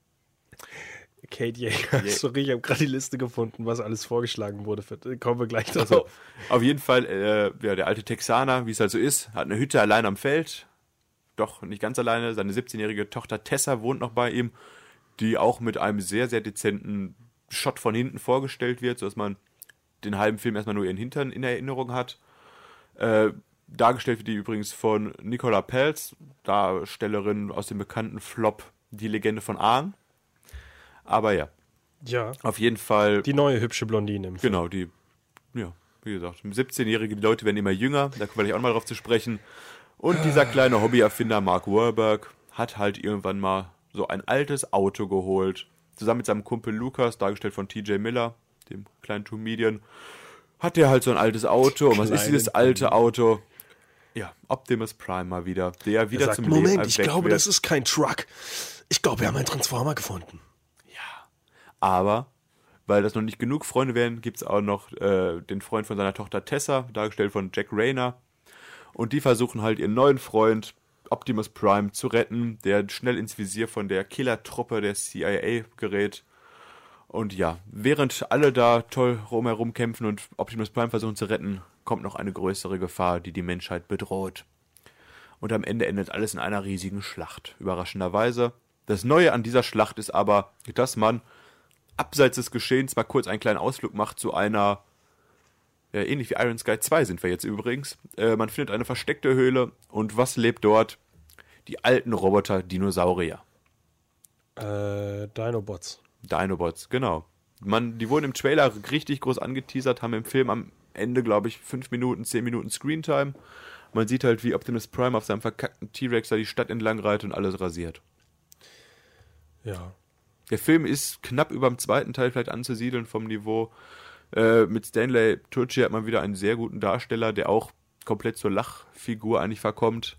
Kate Jäger. [LAUGHS] Sorry, ich habe gerade die Liste gefunden, was alles vorgeschlagen wurde. Für, kommen wir gleich drauf. Also, auf jeden Fall, äh, ja, der alte Texaner, wie es halt so ist, hat eine Hütte allein am Feld. Doch nicht ganz alleine. Seine 17-jährige Tochter Tessa wohnt noch bei ihm, die auch mit einem sehr, sehr dezenten Shot von hinten vorgestellt wird, sodass man den halben Film erstmal nur ihren Hintern in Erinnerung hat. Äh, dargestellt wird die übrigens von Nicola Pelz, Darstellerin aus dem bekannten Flop Die Legende von Ahn. Aber ja, ja, auf jeden Fall. die neue hübsche Blondine. Im Film. Genau, die, ja, wie gesagt, 17-jährige die Leute werden immer jünger, da kommen wir auch mal drauf zu sprechen. Und dieser kleine Hobbyerfinder Mark Wahlberg hat halt irgendwann mal so ein altes Auto geholt, zusammen mit seinem Kumpel Lukas, dargestellt von TJ Miller, dem kleinen Comedian, hat der halt so ein altes Auto. Und was ist dieses alte Auto? Ja, Optimus Prime mal wieder, der wieder Er sagt, zum Moment, Leben ich erweckt glaube, wird. das ist kein Truck. Ich glaube, wir haben einen Transformer gefunden. Aber weil das noch nicht genug Freunde wären, gibt es auch noch äh, den Freund von seiner Tochter Tessa, dargestellt von Jack Rayner. Und die versuchen halt ihren neuen Freund Optimus Prime zu retten, der schnell ins Visier von der Killertruppe der CIA gerät. Und ja, während alle da toll rumherum kämpfen und Optimus Prime versuchen zu retten, kommt noch eine größere Gefahr, die die Menschheit bedroht. Und am Ende endet alles in einer riesigen Schlacht. Überraschenderweise. Das Neue an dieser Schlacht ist aber, dass man abseits des Geschehens mal kurz einen kleinen Ausflug macht zu einer, ja, ähnlich wie Iron Sky 2 sind wir jetzt übrigens. Äh, man findet eine versteckte Höhle und was lebt dort? Die alten Roboter Dinosaurier. Äh, Dinobots. Dinobots, genau. Man, die wurden im Trailer richtig groß angeteasert, haben im Film am Ende, glaube ich, 5 Minuten, 10 Minuten Screentime. Man sieht halt, wie Optimus Prime auf seinem verkackten T-Rex da die Stadt entlang reitet und alles rasiert. Ja. Der Film ist knapp über dem zweiten Teil vielleicht anzusiedeln vom Niveau. Äh, mit Stanley Tucci hat man wieder einen sehr guten Darsteller, der auch komplett zur Lachfigur eigentlich verkommt.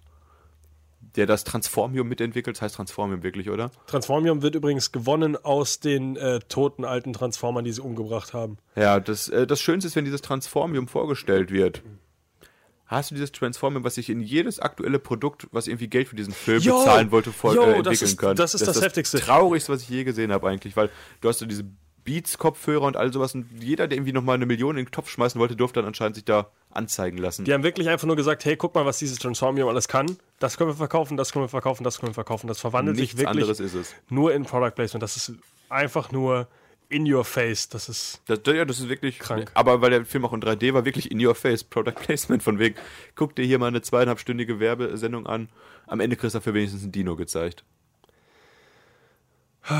Der das Transformium mitentwickelt, das heißt Transformium wirklich, oder? Transformium wird übrigens gewonnen aus den äh, toten alten Transformern, die sie umgebracht haben. Ja, das, äh, das Schönste ist, wenn dieses Transformium vorgestellt wird. Hast du dieses Transformium, was sich in jedes aktuelle Produkt, was irgendwie Geld für diesen Film Jo, bezahlen wollte, vor, jo, äh, das entwickeln ist- kann? das ist das Heftigste. Traurigste, was ich je gesehen habe eigentlich, weil du hast so diese Beats-Kopfhörer und all sowas und jeder, der irgendwie nochmal eine Million in den Topf schmeißen wollte, durfte dann anscheinend sich da anzeigen lassen. Die haben wirklich einfach nur gesagt, hey, guck mal, was dieses Transformium alles kann. Das können wir verkaufen, das können wir verkaufen, das können wir verkaufen. Das verwandelt Nichts sich wirklich anderes ist es. nur in Product Placement. Das ist einfach nur in your face. Das ist Das, ja, das ist wirklich Krank. Aber weil der Film auch in 3D war, wirklich in your face, Product Placement von wegen, guck dir hier mal eine zweieinhalbstündige Werbesendung an. Am Ende kriegst du dafür wenigstens ein Dino gezeigt. [SIGHS]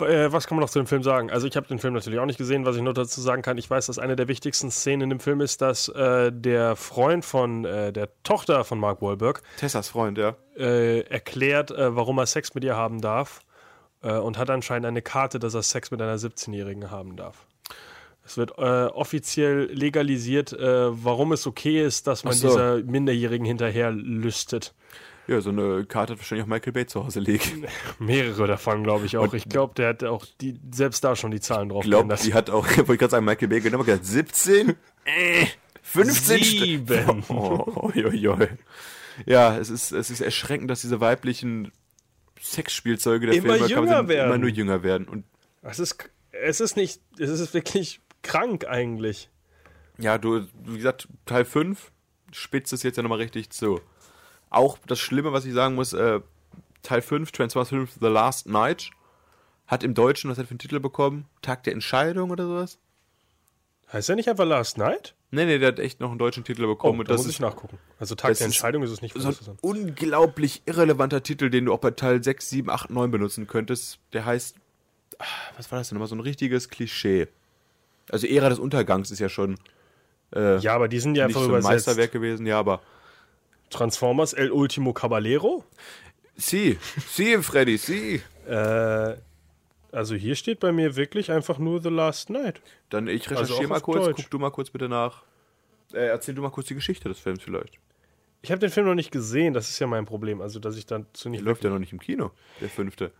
Äh, was kann man noch zu dem Film sagen? Also ich habe den Film natürlich auch nicht gesehen. Was ich nur dazu sagen kann, ich weiß, dass eine der wichtigsten Szenen in dem Film ist, dass äh, der Freund von äh, der Tochter von Mark Wahlberg Tessas Freund, ja. äh, erklärt, äh, warum er Sex mit ihr haben darf äh, und hat anscheinend eine Karte, dass er Sex mit einer 17-Jährigen haben darf. Es wird äh, offiziell legalisiert, äh, warum es okay ist, dass man so. dieser Minderjährigen hinterher lüstet. Ja, so eine Karte hat wahrscheinlich auch Michael Bay zu Hause liegen. [LAUGHS] Mehrere davon, glaube ich auch. ich glaube, der hat auch die, selbst da schon die Zahlen drauf Ich glaube, die hat auch, [LAUGHS] wollte ich gerade sagen, Michael Bay genau gesagt, 17? Äh, 15 St- Sieben. Oh, [LAUGHS] oi, oi, oi. Ja, es ist, es ist erschreckend, dass diese weiblichen Sexspielzeuge der Immer Filme jünger immer werden. nur jünger werden. Und Es ist, es ist nicht, es ist wirklich krank eigentlich. ja, du, wie gesagt, Teil 5 spitzt es jetzt ja nochmal richtig zu. Auch das Schlimme, was ich sagen muss, äh, Teil 5, Transformers 5, The Last Night, hat im Deutschen, was hat er für einen Titel bekommen? Tag der Entscheidung oder sowas? Heißt der nicht einfach Last Night? Nee, nee, der hat echt noch einen deutschen Titel Oh, bekommen. und da das muss ist ich nachgucken. Also Tag der ist Entscheidung ist es nicht. so ein unglaublich irrelevanter Titel, den du auch bei Teil 6, 7, 8, 9 benutzen könntest. Der heißt, ah, was war das denn nochmal? So ein richtiges Klischee. Also Ära des Untergangs ist ja schon äh, ja, aber die sind ja einfach so ein übersetzt. Meisterwerk gewesen, ja, aber Transformers El Ultimo Caballero. Sie, Sie, Freddy, Sie. Äh, also hier steht bei mir wirklich einfach nur The Last Night. Dann ich Also recherchiere auch mal kurz, Deutsch. guck du mal kurz bitte nach. Äh, erzähl du mal kurz die Geschichte des Films vielleicht. Ich habe den Film noch nicht gesehen, das ist ja mein Problem. Also, dass ich dazu Der nicht. läuft ja noch nicht im Kino, der fünfte.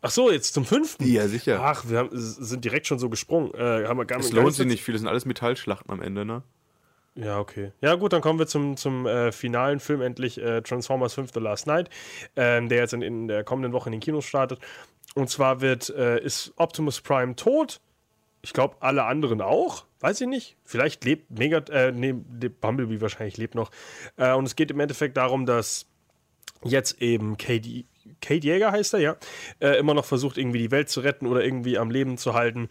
Ach so, jetzt zum fünften. Ja, sicher. Ach, wir haben, sind direkt schon so gesprungen. Äh, haben wir gar Es lohnt sich nicht viel, das sind alles Metallschlachten am Ende, ne? Ja, okay. Ja, gut, dann kommen wir zum, zum äh, finalen Film endlich, äh, Transformers 5 The Last Night, ähm, der jetzt in, in der kommenden Woche in den Kinos startet. Und zwar wird, äh, ist Optimus Prime tot. Ich glaube, alle anderen auch. Weiß ich nicht. Vielleicht lebt Mega, äh, nee, Bumblebee wahrscheinlich lebt noch. Äh, und es geht im Endeffekt darum, dass jetzt eben Kate, Kate Jäger heißt er, ja, äh, immer noch versucht, irgendwie die Welt zu retten oder irgendwie am Leben zu halten.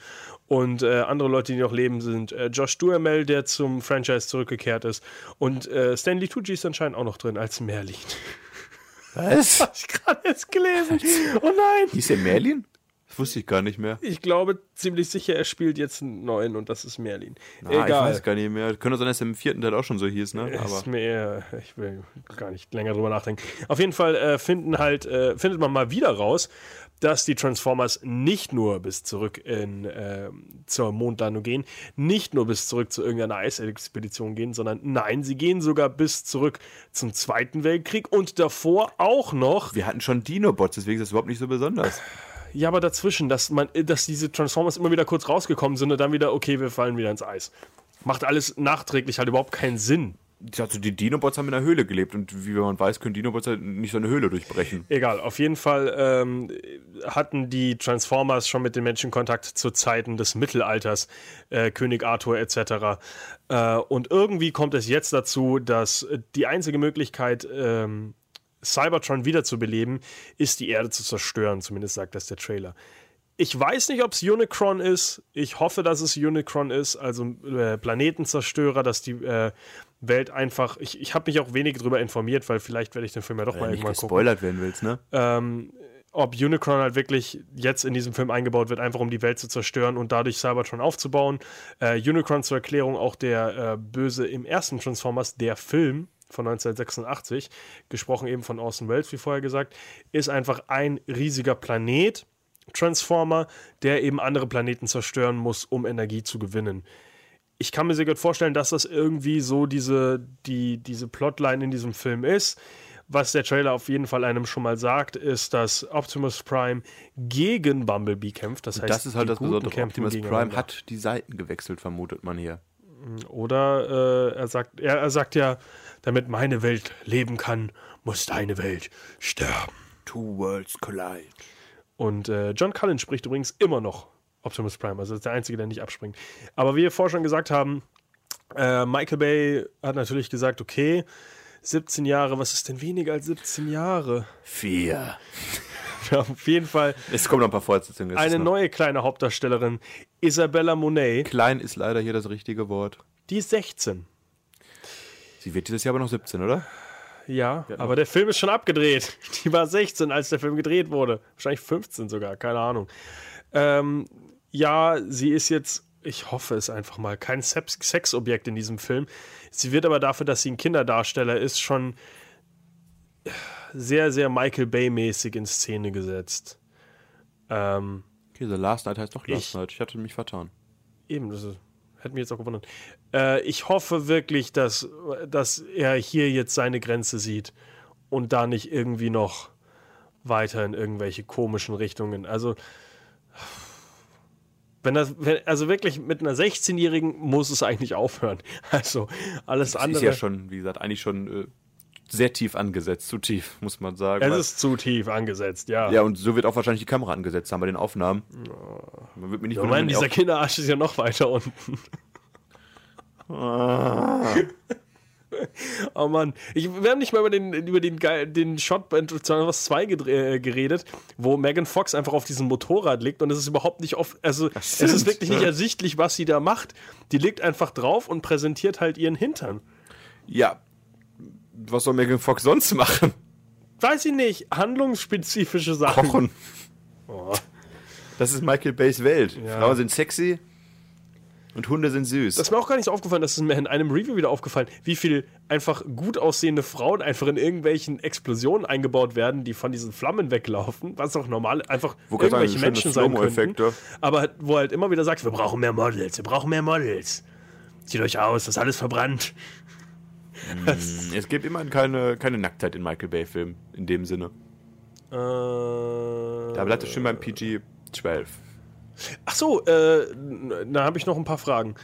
Und äh, andere Leute, die noch leben, sind äh, Josh Duhamel, der zum Franchise zurückgekehrt ist. Und äh, Stanley Tucci ist anscheinend auch noch drin als Merlin. Was? [LAUGHS] Hab ich gerade jetzt gelesen. Oh nein! Hieß der Merlin? Das wusste ich gar nicht mehr. Ich glaube ziemlich sicher, er spielt jetzt einen neuen und das ist Merlin. Ich Egal. weiß gar nicht mehr. Könnte sein, dass er im vierten Teil auch schon so hieß, ne? Aber ist mir ich will gar nicht länger drüber nachdenken. Auf jeden Fall äh, finden halt, äh, findet man mal wieder raus, dass die Transformers nicht nur bis zurück in, äh, zur Mondlandung gehen, nicht nur bis zurück zu irgendeiner Eisexpedition gehen, sondern nein, sie gehen sogar bis zurück zum Zweiten Weltkrieg und davor auch noch wir hatten schon Dinobots, deswegen ist das überhaupt nicht so besonders. ja, aber dazwischen, dass man, dass diese Transformers immer wieder kurz rausgekommen sind und dann wieder, okay, wir fallen wieder ins Eis. Macht alles nachträglich halt überhaupt keinen Sinn. Also die Dinobots haben in einer Höhle gelebt und wie man weiß, können Dinobots halt nicht so eine Höhle durchbrechen. Egal, auf jeden Fall ähm, hatten die Transformers schon mit den Menschen Kontakt zu Zeiten des Mittelalters, äh, König Arthur etc. Äh, und irgendwie kommt es jetzt dazu, dass die einzige Möglichkeit, ähm, Cybertron wiederzubeleben, ist die Erde zu zerstören, zumindest sagt das der Trailer. Ich weiß nicht, ob es Unicron ist. Ich hoffe, dass es Unicron ist, also äh, Planetenzerstörer, dass die äh, Welt einfach. Ich, ich habe mich auch wenig darüber informiert, weil vielleicht werde ich den Film ja doch mal Wenn nicht irgendwann gucken gespoilert werden willst, ne? ähm, ob Unicron halt wirklich jetzt in diesem Film eingebaut wird, einfach um die Welt zu zerstören und dadurch Cybertron aufzubauen. Äh, Unicron zur Erklärung auch der äh, Böse im ersten Transformers, der Film von 1986, gesprochen eben von Orson Welles, wie vorher gesagt, ist einfach ein riesiger Planet, Transformer, der eben andere Planeten zerstören muss, um Energie zu gewinnen ich kann mir sehr gut vorstellen, dass das irgendwie so diese, die, diese Plotline in diesem Film ist. Was der Trailer auf jeden Fall einem schon mal sagt, ist, dass Optimus Prime gegen Bumblebee kämpft. Das heißt, das ist halt das Besondere. Optimus Prime hat die Seiten gewechselt, vermutet man hier. Oder äh, er, sagt, er, er sagt ja, damit meine Welt leben kann, muss deine Welt sterben. Two worlds collide. Und äh, John Cullen spricht übrigens immer noch Optimus Prime. Also ist der Einzige, der nicht abspringt. Aber wie wir vorher schon gesagt haben, äh, Michael Bay hat natürlich gesagt, okay, 17 Jahre, was ist denn weniger als 17 Jahre? Vier. [LAUGHS] Ja, auf jeden Fall Es kommen noch ein paar Fortsetzungen. Eine neue kleine Hauptdarstellerin, Isabella Monet, Klein ist leider hier das richtige Wort. die ist 16. Sie wird dieses Jahr aber noch 17, oder? Ja, aber der Film ist schon abgedreht. [LAUGHS] Die war 16, als der Film gedreht wurde. Wahrscheinlich 15 sogar, keine Ahnung. Ähm, ja, sie ist jetzt, ich hoffe es einfach mal, kein Sex Sexobjekt in diesem Film. Sie wird aber dafür, dass sie ein Kinderdarsteller ist, schon sehr, sehr Michael Bay-mäßig in Szene gesetzt. Ähm, Okay, The Last Night heißt doch Last Ich- Night. Ich hatte mich vertan. Eben, das ist, hätte mich jetzt auch gewundert. Äh, ich hoffe wirklich, dass, dass er hier jetzt seine Grenze sieht und da nicht irgendwie noch weiter in irgendwelche komischen Richtungen. Also, wenn das, wenn, also wirklich mit einer 16-Jährigen muss es eigentlich aufhören. [LAUGHS] Also alles Das andere. ist ja schon, wie gesagt, eigentlich schon äh, sehr tief angesetzt, zu tief, muss man sagen. es ist zu tief angesetzt, ja. ja, und so wird auch wahrscheinlich die Kamera angesetzt haben bei den Aufnahmen. Man wird mir nicht wenn die dieser Kinderarsch ist ja noch weiter unten. [LAUGHS] [LAUGHS] Oh Mann, ich, wir haben nicht mal über den, über den, den Shot bei was 2 äh, geredet, wo Megan Fox einfach auf diesem Motorrad liegt und es ist überhaupt nicht oft, also es ist wirklich nicht ersichtlich, was sie da macht. Die liegt einfach drauf und präsentiert halt ihren Hintern. Ja, was soll Megan Fox sonst machen? Weiß ich nicht, handlungsspezifische Sachen. Kochen. Oh. Das ist Michael Bays Welt. Ja. Frauen sind sexy und Hunde sind süß. Das ist mir auch gar nicht so aufgefallen, das ist mir in einem Review wieder aufgefallen, wie viel einfach gut aussehende Frauen einfach in irgendwelchen Explosionen eingebaut werden, die von diesen Flammen weglaufen, was auch normal einfach Wo sagen, irgendwelche schöne Menschen sein könnten. Aber wo halt immer wieder sagt, wir brauchen mehr Models, wir brauchen mehr Models. Sieht euch aus, das ist alles verbrannt. [LAUGHS] es gibt immerhin keine, keine Nacktheit in Michael Bay-Filmen, in dem Sinne. Äh, Da bleibt es schön beim PG-12. Ach so, äh, da habe ich noch ein paar Fragen.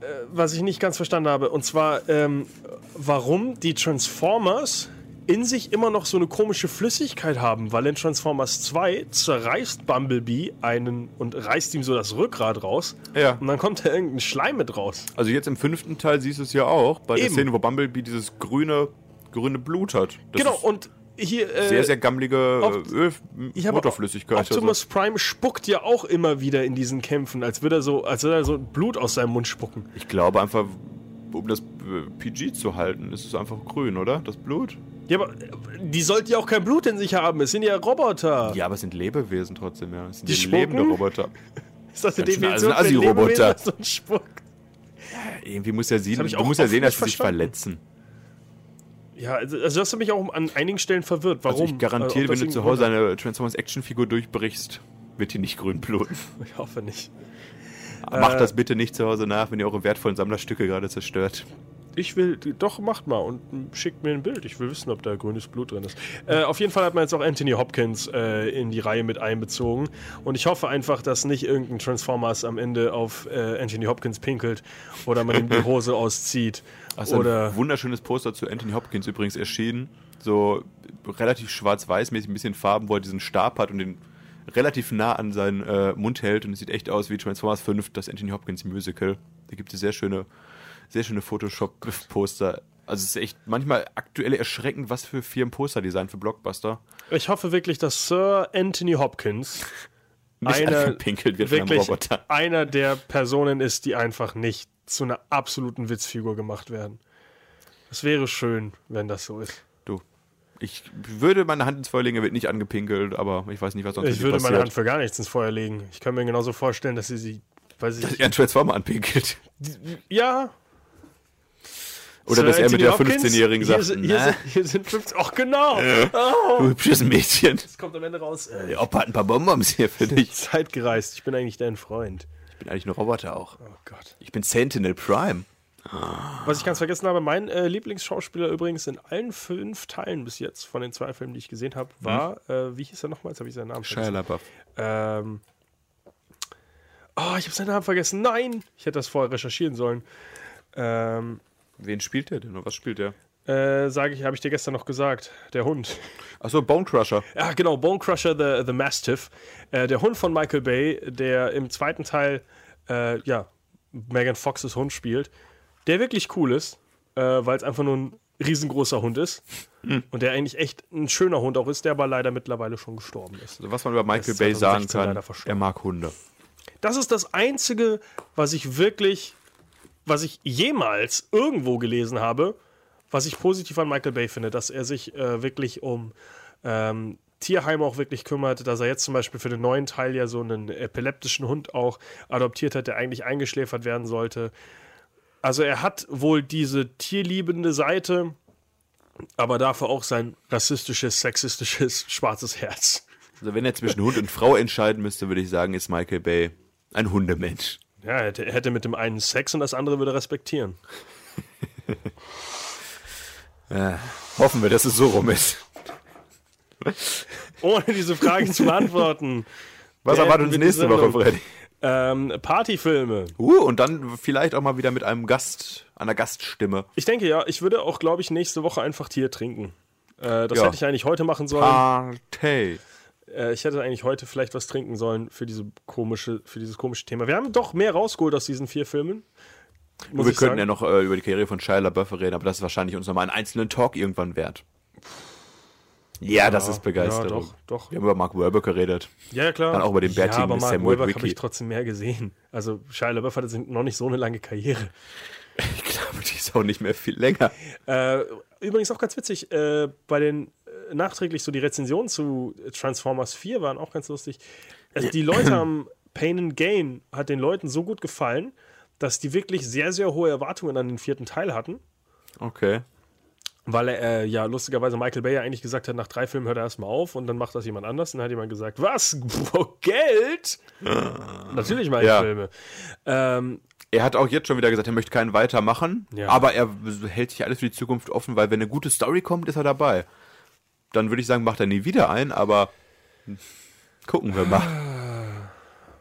Äh, äh, was ich nicht ganz verstanden habe, und zwar, ähm, warum die Transformers in sich immer noch so eine komische Flüssigkeit haben, weil in Transformers 2 zerreißt Bumblebee einen und reißt ihm so das Rückgrat raus Ja. und dann kommt da irgendein Schleim mit raus. Also jetzt im fünften Teil siehst du es ja auch, bei der Eben. Szene, wo Bumblebee dieses grüne, grüne Blut hat. Das genau, und hier... Äh, sehr, sehr gammelige Opt- äh, Öl, Motorflüssigkeit. Optimus Prime spuckt ja auch immer wieder in diesen Kämpfen, als würde er so, als würde er so Blut aus seinem Mund spucken. Also, ich glaube einfach, um das äh, PG zu halten, ist es einfach grün, oder? Das Blut? Ja, aber äh, die sollten ja auch kein Blut in sich haben. Es sind ja Roboter. Ja, aber es sind Lebewesen trotzdem, ja. Es sind Die ja lebende Roboter. [LAUGHS] Ist das schön, Definition also ein für. Lebewesen, das so ein Spuck? Irgendwie muss ja sehen, du musst ja sehen, dass sie sich verstanden. verletzen. Ja, also, also das hat mich auch an einigen Stellen verwirrt. Warum? Also ich garantiere, Äh, ob wenn du zu Hause eine Transformers Actionfigur durchbrichst, wird die nicht grün bluten. [LAUGHS] Ich hoffe nicht. Macht Äh, das bitte nicht zu Hause nach, wenn ihr eure wertvollen Sammlerstücke gerade zerstört. Ich will, doch, macht mal und schickt mir ein Bild. Ich will wissen, ob da grünes Blut drin ist. Äh, auf jeden Fall hat man jetzt auch Anthony Hopkins äh, in die Reihe mit einbezogen. Und ich hoffe einfach, dass nicht irgendein Transformers am Ende auf äh, Anthony Hopkins pinkelt oder man ihm die [LAUGHS] Hose auszieht. Also oder ein wunderschönes Poster zu Anthony Hopkins übrigens erschienen. So relativ schwarz-weiß-mäßig, ein bisschen Farben, wo er diesen Stab hat und den relativ nah an seinen äh, Mund hält. Und es sieht echt aus wie Transformers 5, das Anthony Hopkins Musical. Da gibt es sehr schöne, sehr schöne Photoshop-Poster. Also es ist echt manchmal aktuell erschreckend, was für Firmen Poster-Design für Blockbuster. ich hoffe wirklich, dass Sir Anthony Hopkins einer, wird wirklich Roboter. einer der Personen ist, die einfach nicht zu einer absoluten Witzfigur gemacht werden. Es wäre schön, wenn das so ist. Du. Ich würde meine Hand ins Feuer legen, er wird nicht angepinkelt, aber ich weiß nicht, was sonst Ich mit ihm würde meine passiert. Hand für gar nichts ins Feuer legen. Ich kann mir genauso vorstellen, dass sie sie. Weiß Dass ich, er einen Transformer anpinkelt. ja. Oder Sir dass er mit der Hopkins, 15-Jährigen hier sagt, hier, "Na, sind, hier sind 15. Ach, genau. Oh, du hübsches Mädchen. das kommt am Ende raus. Äh, Der Opa hat ein paar Bonbons hier für [LAUGHS] dich. Zeitgereist. Ich bin eigentlich dein Freund. Ich bin eigentlich ein Roboter auch. Oh Gott. Ich bin Sentinel Prime. Was ich ganz vergessen habe, mein äh, Lieblingsschauspieler übrigens in allen fünf Teilen bis jetzt von den zwei Filmen, die ich gesehen habe, war, äh, wie hieß er nochmal? Jetzt habe ich seinen Namen Shia vergessen. LaBeouf. Ähm, oh, ich habe seinen Namen vergessen. Nein! Ich hätte das vorher recherchieren sollen. Ähm, Wen spielt der denn? Oder was spielt der? äh, sage ich, habe ich dir gestern noch gesagt. Der Hund. Achso, Bone Crusher. Ja, genau, Bone Crusher the, the Mastiff. Äh, der Hund von Michael Bay, der im zweiten Teil, äh, ja, Megan Foxes Hund spielt. Der wirklich cool ist, äh, weil es einfach nur ein riesengroßer Hund ist. Und der eigentlich echt ein schöner Hund auch ist, der aber leider mittlerweile schon gestorben ist. Also was man über Michael Bay sagen 2016 kann, er mag Hunde. Das ist das Einzige, was ich wirklich, was ich jemals irgendwo gelesen habe, was ich positiv an Michael Bay finde, dass er sich äh, wirklich um ähm, Tierheime auch wirklich kümmert, dass er jetzt zum Beispiel für den neuen Teil ja so einen epileptischen Hund auch adoptiert hat, der eigentlich eingeschläfert werden sollte. Also er hat wohl diese tierliebende Seite, aber dafür auch sein rassistisches, sexistisches, [LAUGHS] schwarzes Herz. Also wenn er zwischen Hund und Frau entscheiden müsste, würde ich sagen, ist Michael Bay ein Hundemensch. Ja, er hätte, er hätte mit dem einen Sex und das andere würde er respektieren. [LAUGHS] Äh, hoffen wir, dass es so rum ist. Ohne diese Frage zu beantworten. Was erwartet uns nächste Woche. Freddy? Ähm, Partyfilme. Uh, und dann vielleicht auch mal wieder mit einem Gast, einer Gaststimme. Ich denke ja, ich würde auch, glaube ich, nächste Woche einfach Tier trinken. Äh, das Ja. hätte ich eigentlich heute machen sollen. Party. Äh, ich hätte eigentlich heute vielleicht was trinken sollen für diese komische, für dieses komische Thema. Wir haben doch mehr rausgeholt aus diesen vier Filmen. Wir könnten sagen. ja noch äh, über die Karriere von Shia LaBeouf reden, aber das ist wahrscheinlich uns nochmal einen einzelnen Talk irgendwann wert. Ja, das ist Begeisterung. Ja, doch, doch. Wir haben über Mark Wahlberg geredet. Ja, ja, klar. Dann auch über den ja, bärtigen aber Mark Sam Wahlberg habe ich trotzdem mehr gesehen. Also Shia LaBeouf hatte noch nicht so eine lange Karriere. [LAUGHS] Ich glaube, die ist auch nicht mehr viel länger. Äh, übrigens auch ganz witzig, äh, bei den äh, nachträglich so die Rezensionen zu Transformers 4 waren auch ganz lustig. Also die Leute [CLEARS THROAT] haben Pain and Gain hat den Leuten so gut gefallen, dass die wirklich sehr, sehr hohe Erwartungen an den vierten Teil hatten. Okay. Weil er äh, ja lustigerweise Michael Bay ja eigentlich gesagt hat, nach drei Filmen hört er erstmal auf und dann macht das jemand anders. Und dann hat jemand gesagt, was? [LAUGHS] Geld? Natürlich meine ich Ja. Filme. Ähm, Er hat auch jetzt schon wieder gesagt, er möchte keinen weitermachen, Ja. aber er hält sich alles für die Zukunft offen, weil wenn eine gute Story kommt, ist er dabei. Dann würde ich sagen, macht er nie wieder ein, aber hm, gucken wir mal. [SIGHS]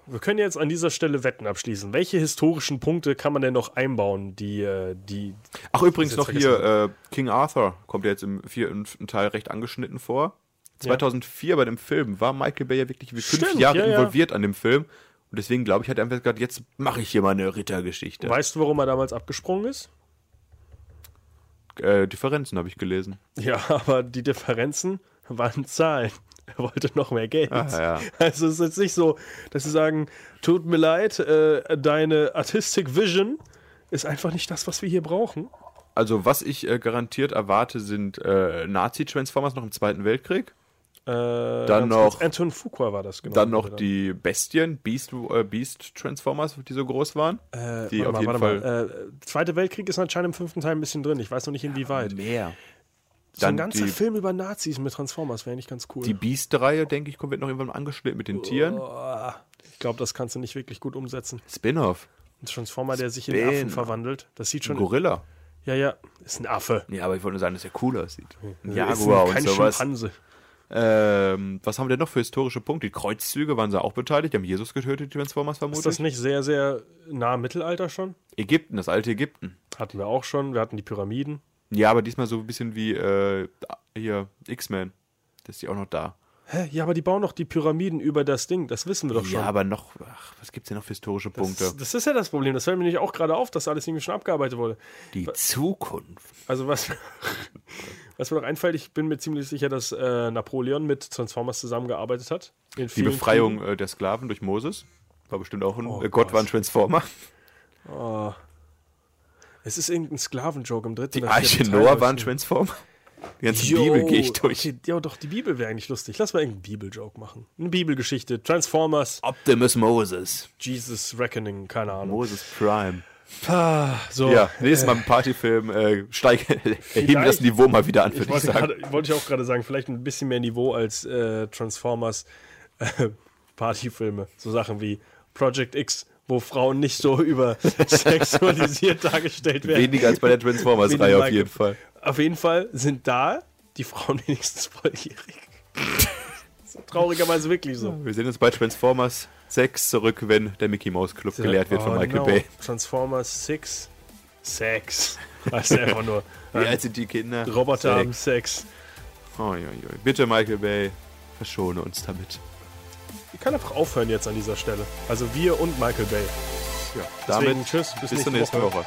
wir können jetzt an dieser Stelle Wetten abschließen. Welche historischen Punkte kann man denn noch einbauen, die, äh, die Ach, übrigens noch hier, äh, King Arthur kommt ja jetzt im vierten Teil recht angeschnitten vor. 2004 bei dem Film war Michael Bay ja wirklich wie fünf Stimmt, Jahre ja, ja. involviert an dem Film. Und deswegen glaube ich, hat er einfach gesagt, jetzt mache ich hier mal eine Rittergeschichte. Weißt du, warum er damals abgesprungen ist? Äh, Differenzen habe ich gelesen. Ja, [LAUGHS] aber die Differenzen waren Zahlen. Er wollte noch mehr Geld. Ah, ja. Also es ist jetzt nicht so, dass sie sagen, tut mir leid, äh, deine Artistic Vision ist einfach nicht das, was wir hier brauchen. Also was ich äh, garantiert erwarte, sind äh, Nazi-Transformers noch im Zweiten Weltkrieg. Äh, Dann noch- Anton Fuqua war das genau. Dann noch die Bestien, Beast, äh, Beast Transformers, die so groß waren. Äh, die warte auf mal, jeden warte Fall- Mal. Zweite Weltkrieg ist anscheinend im fünften Teil ein bisschen drin. Ich weiß noch nicht inwieweit. Mehr. So ein ganzer die, Film über Nazis mit Transformers wäre eigentlich ganz cool. die Beast-Reihe, denke ich, kommt wird noch irgendwann angeschnitten mit den Tieren. Oh, ich glaube, das kannst du nicht wirklich gut umsetzen. Spin-off. Ein Transformer, der sich in Affen verwandelt. Das sieht schon. Gorilla. Ja, ja, ist ein Affe. Ja, aber ich wollte nur sagen, dass er cool aussieht. Ein ist Jaguar ein, und kein sowas. Schimpanse. Ähm, was haben wir denn noch für historische Punkte? Die Kreuzzüge waren sie auch beteiligt, die haben Jesus getötet, die Transformers Ist vermutlich. das nicht sehr, sehr nah am Mittelalter schon? Ägypten, das alte Ägypten. Hatten wir auch schon. Wir hatten die Pyramiden. Ja, aber diesmal so ein bisschen wie äh, hier X-Men. Das ist die auch noch da. Hä? Ja, aber die bauen doch die Pyramiden über das Ding. Das wissen wir doch schon. Ja, aber noch, ach, was gibt's denn noch für historische Punkte? das, das ist ja das Problem. Das fällt mir nämlich auch gerade auf, dass alles irgendwie schon abgearbeitet wurde. die Zukunft. Also was, [LAUGHS] was mir noch einfällt, ich bin mir ziemlich sicher, dass äh, Napoleon mit Transformers zusammengearbeitet hat. Die Befreiung äh, der Sklaven durch Moses. War bestimmt auch ein Oh äh, Gott, Gott. war ein Transformer. Oh. Es ist irgendein Sklavenjoke im dritten Die Arche Noah war ein Transformer. Die ganze Jo, Bibel gehe ich durch. Okay, ja, doch, die Bibel wäre eigentlich lustig. Lass mal irgendeinen Bibeljoke machen. Eine Bibelgeschichte. Transformers, Optimus Moses. Jesus Reckoning, keine Ahnung. Moses Prime. Ah, so. Ja, nächstes Mal im Partyfilm äh, steig, [LAUGHS] erheben das Niveau mal wieder an, Ich würde ich wollte, sagen. gerade, wollte ich auch gerade sagen, vielleicht ein bisschen mehr Niveau als äh, Transformers äh, [LAUGHS] Partyfilme. So Sachen wie Project X, wo Frauen nicht so über [LAUGHS] sexualisiert dargestellt werden. Weniger als bei der Transformers-Reihe auf jeden Fall. Auf jeden Fall sind da die Frauen [LAUGHS] wenigstens volljährig. [LAUGHS] Traurigerweise wirklich so. Wir sehen uns bei Transformers 6 zurück, wenn der Mickey Mouse Club gelehrt wird von Oh, Michael no. Bay. Transformers 6. Sex. Weißt du einfach nur. Wie alt sind die Kinder? Roboter haben Sechs. Sex. Oh, ja, ja. Bitte, Michael Bay, verschone uns damit. Ich kann einfach aufhören jetzt an dieser Stelle. Also wir und Michael Bay. Ja, Deswegen damit tschüss, bis bis zur nächste nächsten Woche. Woche.